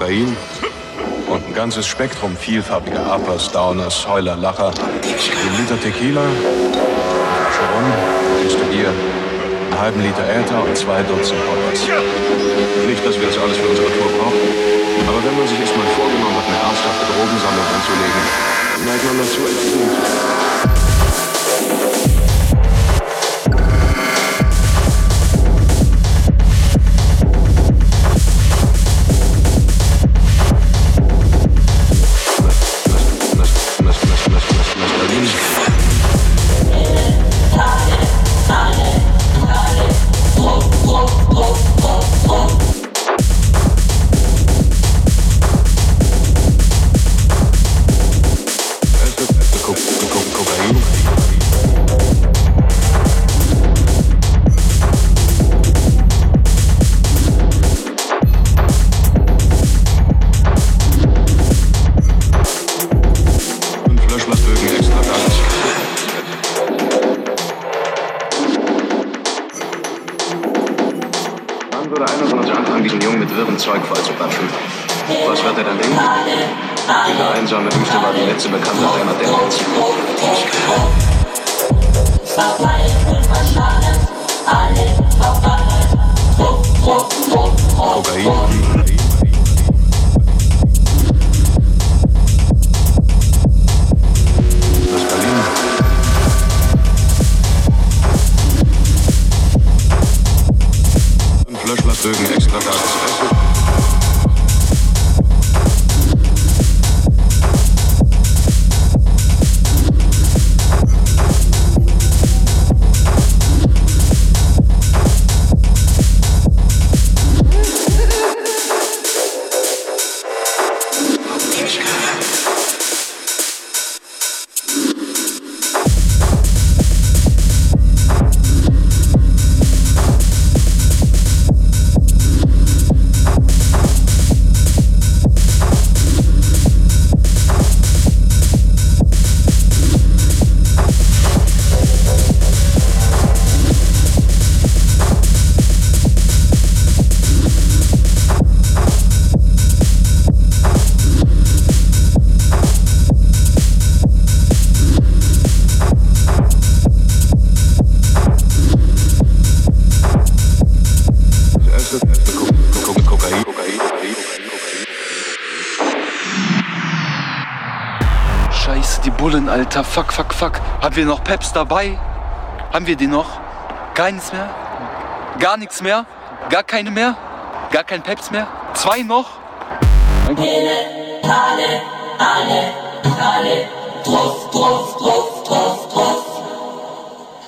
Kokain und ein ganzes Spektrum vielfarbiger Uppers, Downers, Heuler, Lacher, den Liter Tequila, Charon, du hier. Einen halben Liter Äther und zwei Dutzend Poppers. Nicht, dass wir das alles für unsere Tour brauchen, aber wenn man sich erstmal vorgenommen hat, eine ernsthafte Drogensammlung anzulegen, neigt man dazu, etwas Alter, fuck, fuck, fuck. Haben wir noch Peps dabei? Haben wir die noch? Gar nichts mehr? Gar nichts mehr? Gar keine mehr? Gar kein Peps mehr? Zwei noch? Drauf, drauf, drauf, drauf, drauf.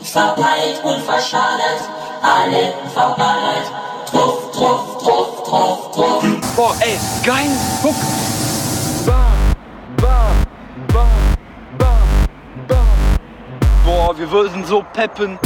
Verpeilt und verschadert, alle verballert. Drauf, drauf, drauf, drauf, drauf. Boah, ey, geil, guck. Wir würden so peppen.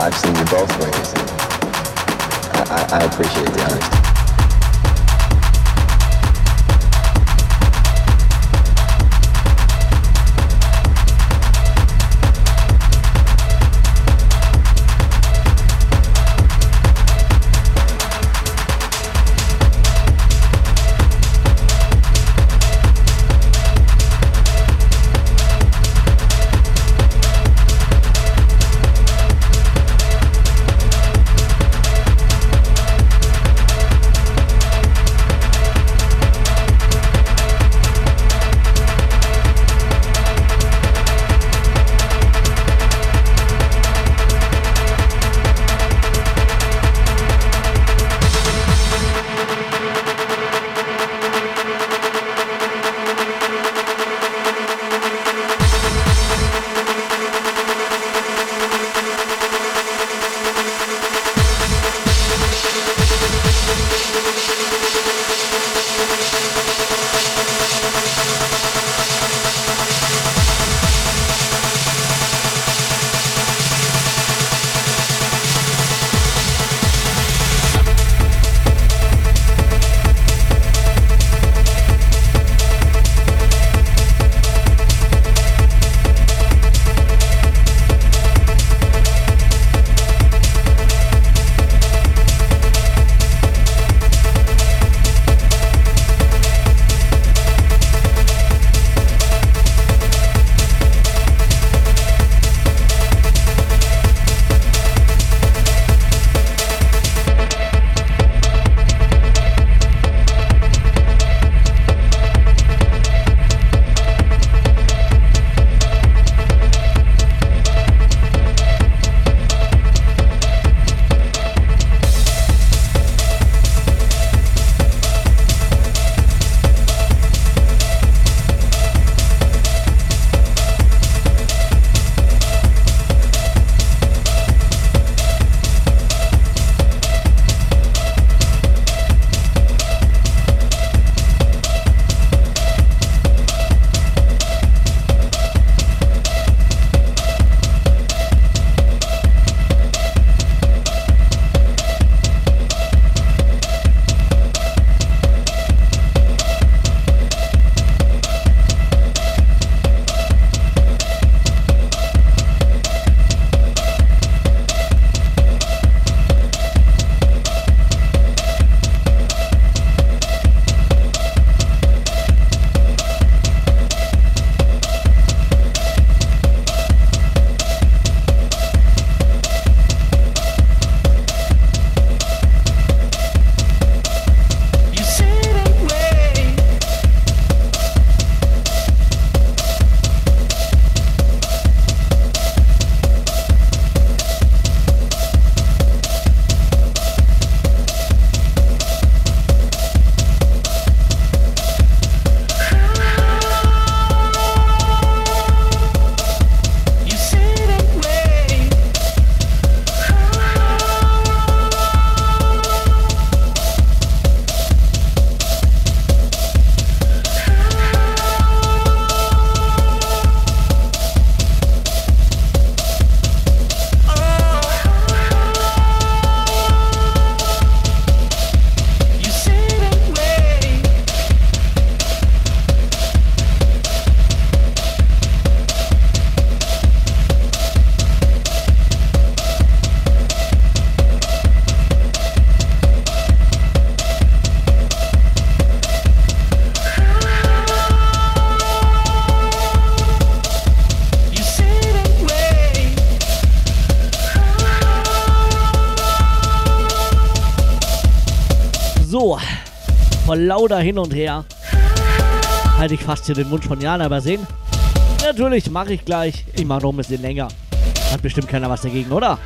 I've seen you both ways. I, I, I appreciate the honesty. Lauter hin und her. Halte ich fast hier den Wunsch von Jan, aber sehen. Natürlich, mache ich gleich. Ich mache noch ein bisschen länger. Hat bestimmt keiner was dagegen, oder?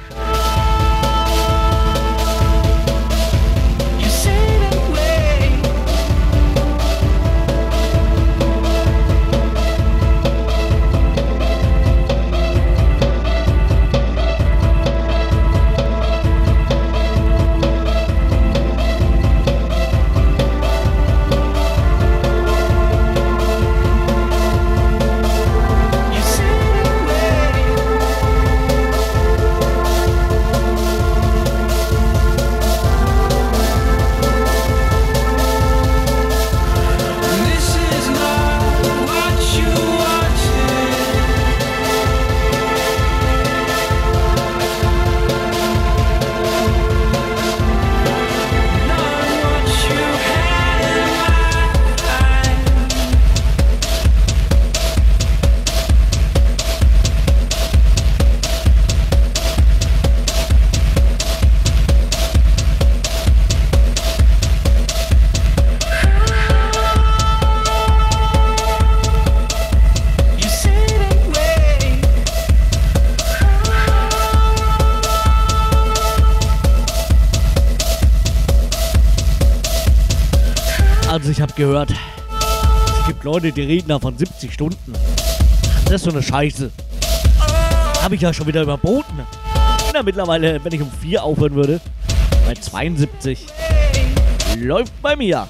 Gehört, es gibt Leute, die reden da von 70 Stunden. Das ist so eine Scheiße. Habe ich ja schon wieder überboten. Na, mittlerweile, wenn ich um 4 aufhören würde, bei 72. Läuft bei mir.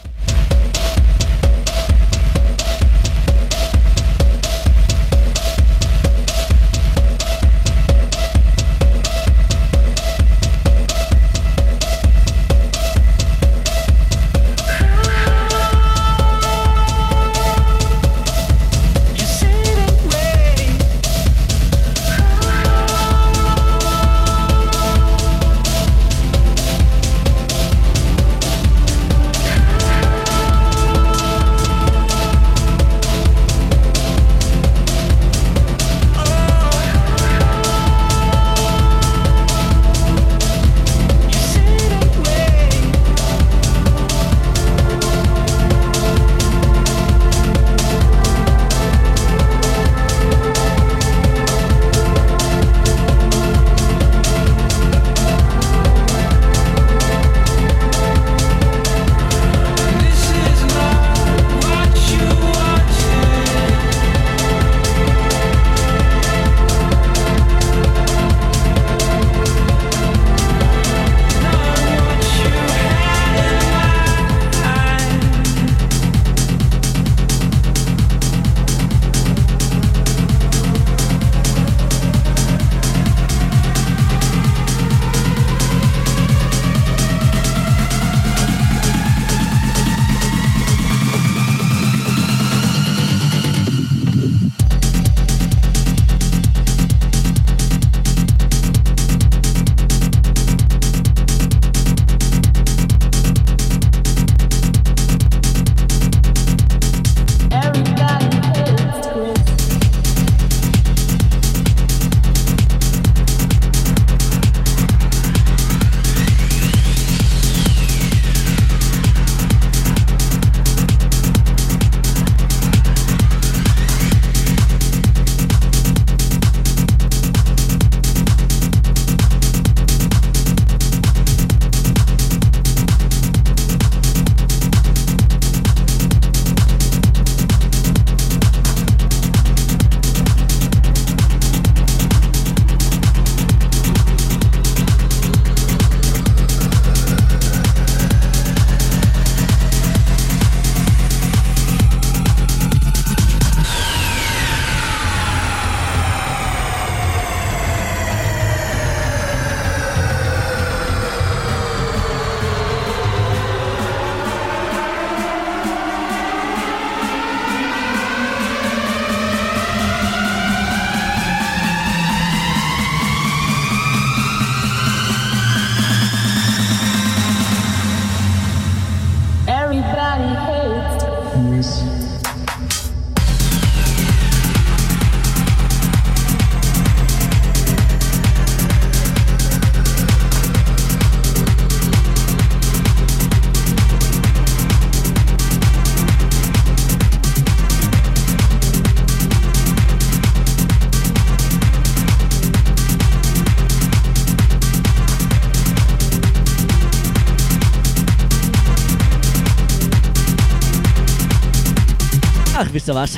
Was?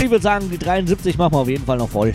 Ich würde sagen, die 73 machen wir auf jeden Fall noch voll.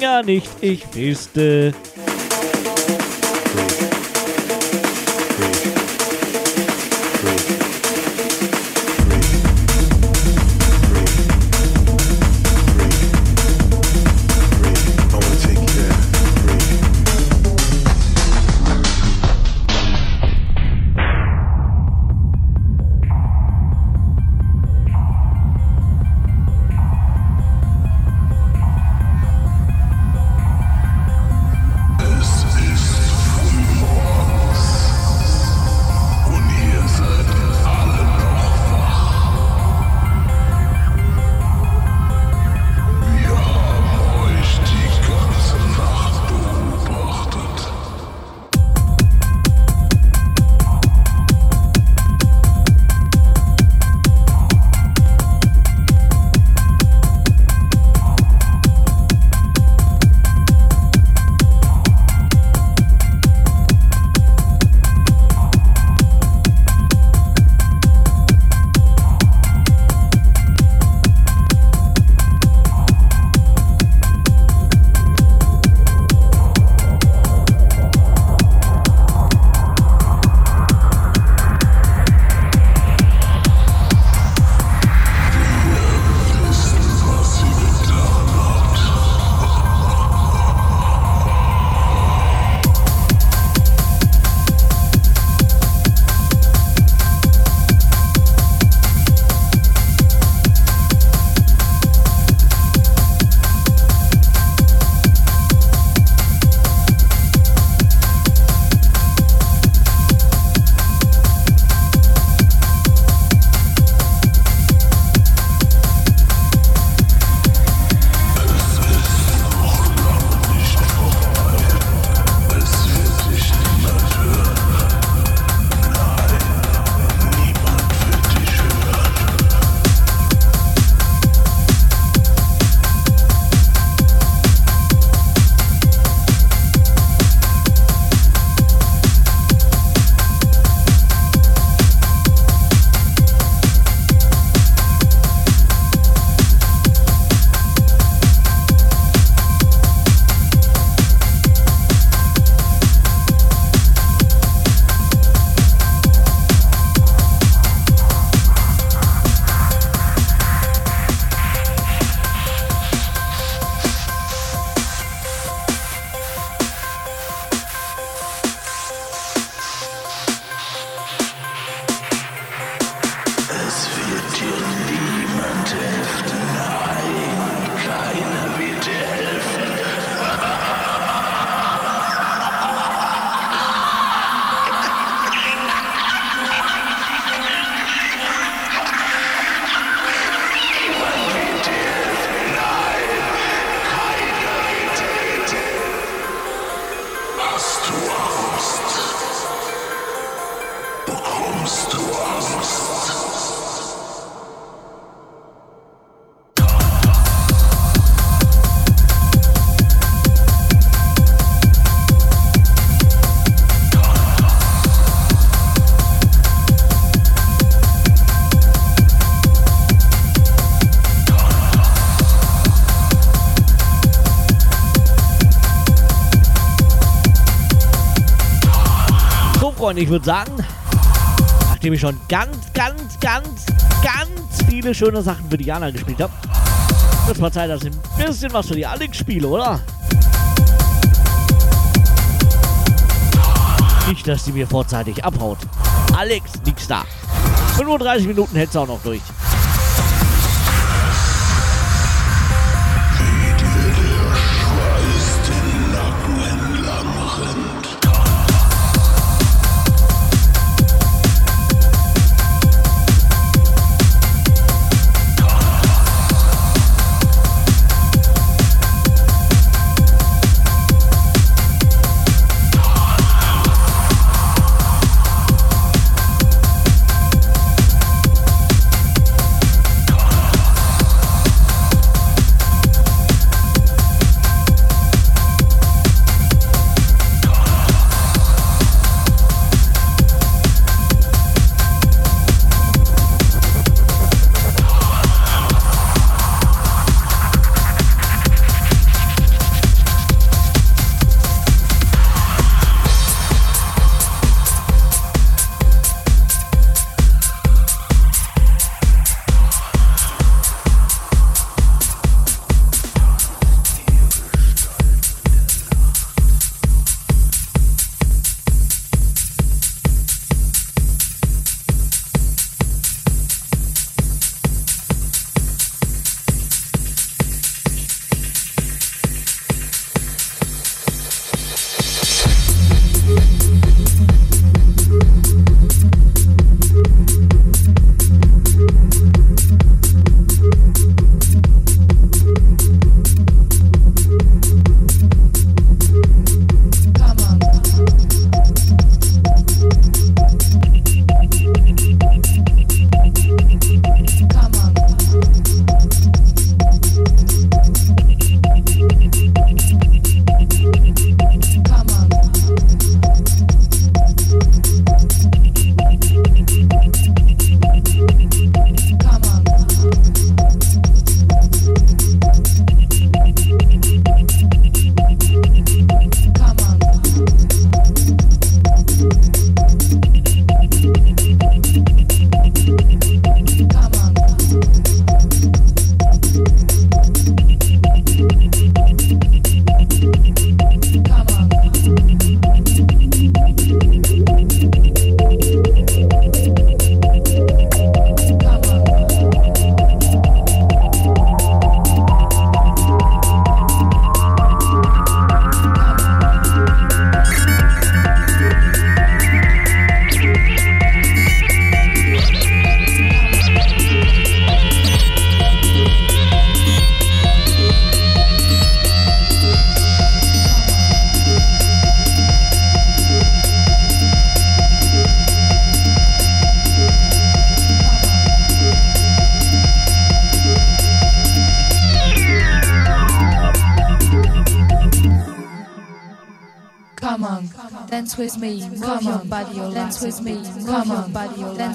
Finger nicht, ich fiste. Freunde, ich würde sagen, nachdem ich schon ganz, ganz, ganz, ganz viele schöne Sachen für Diana gespielt habe, wird mal Zeit, dass ich ein bisschen was für die Alex spiele, oder? Nicht, dass sie mir vorzeitig abhaut. Alex, nix da. 35 Minuten hältst du auch noch durch.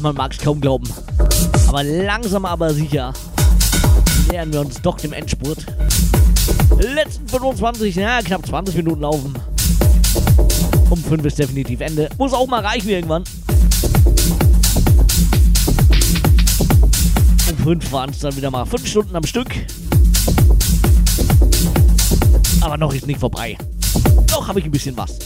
Man mag es kaum glauben. Aber langsam aber sicher nähern wir uns doch dem Endspurt. Letzten 25, ja, knapp 20 Minuten laufen. Um 5 ist definitiv Ende. Muss auch mal reichen irgendwann. Um 5 waren es dann wieder mal 5 Stunden am Stück. Aber noch ist nicht vorbei. Noch habe ich ein bisschen was.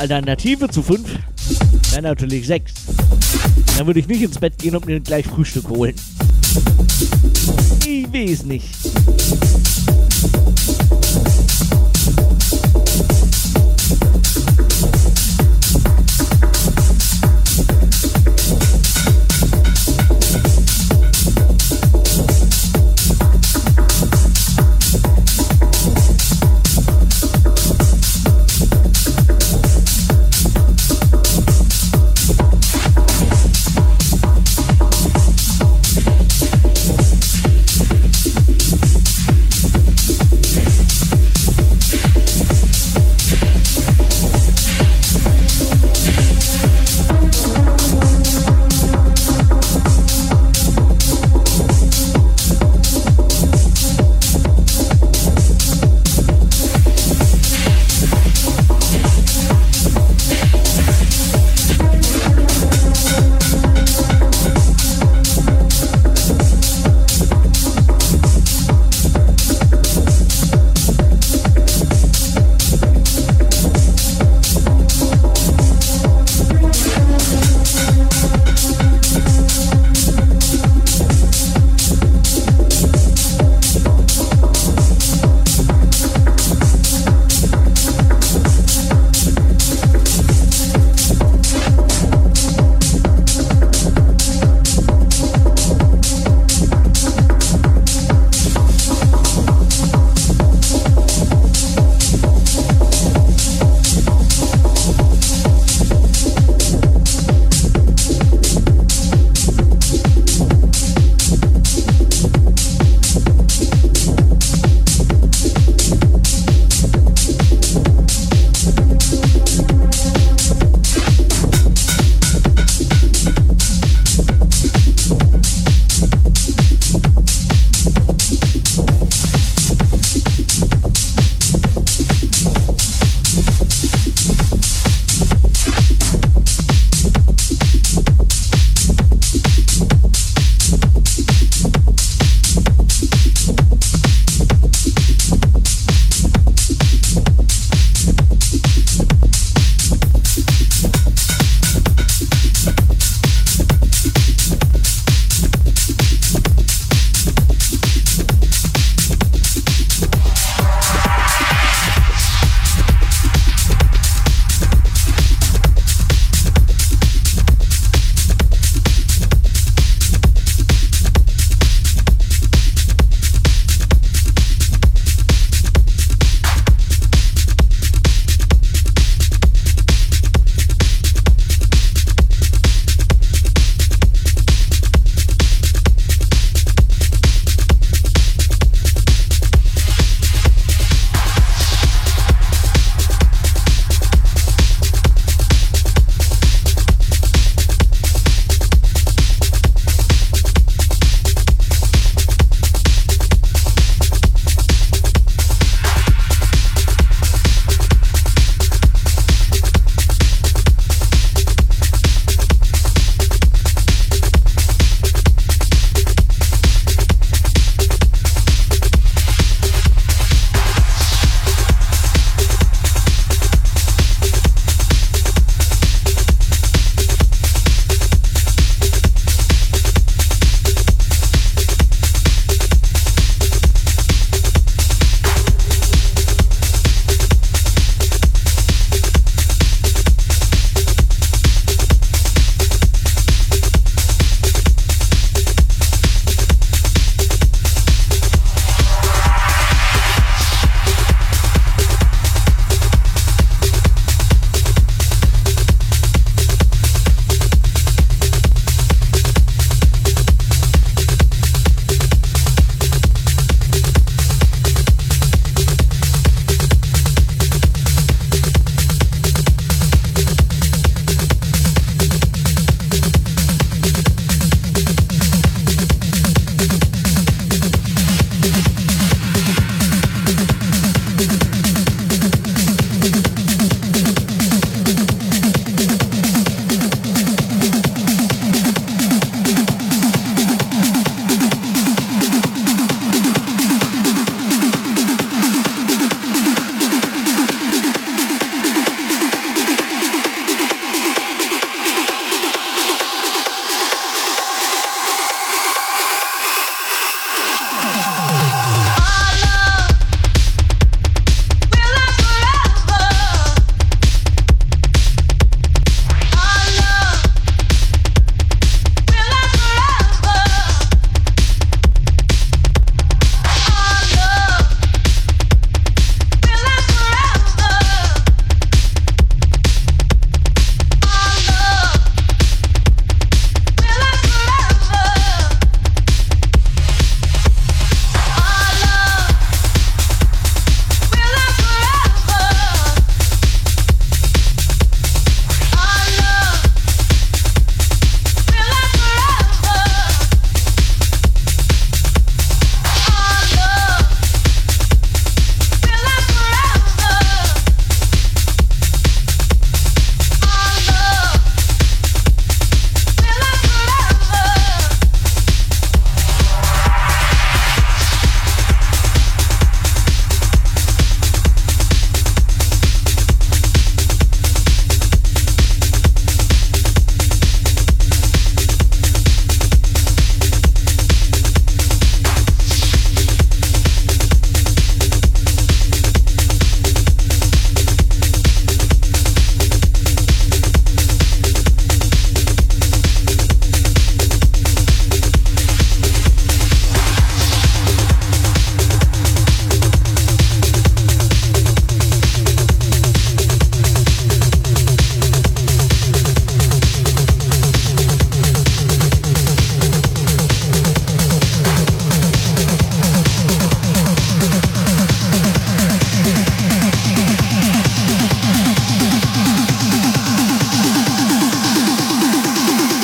Alternative zu 5 wäre natürlich 6. Dann würde ich nicht ins Bett gehen und mir gleich Frühstück holen. Ich weiß nicht.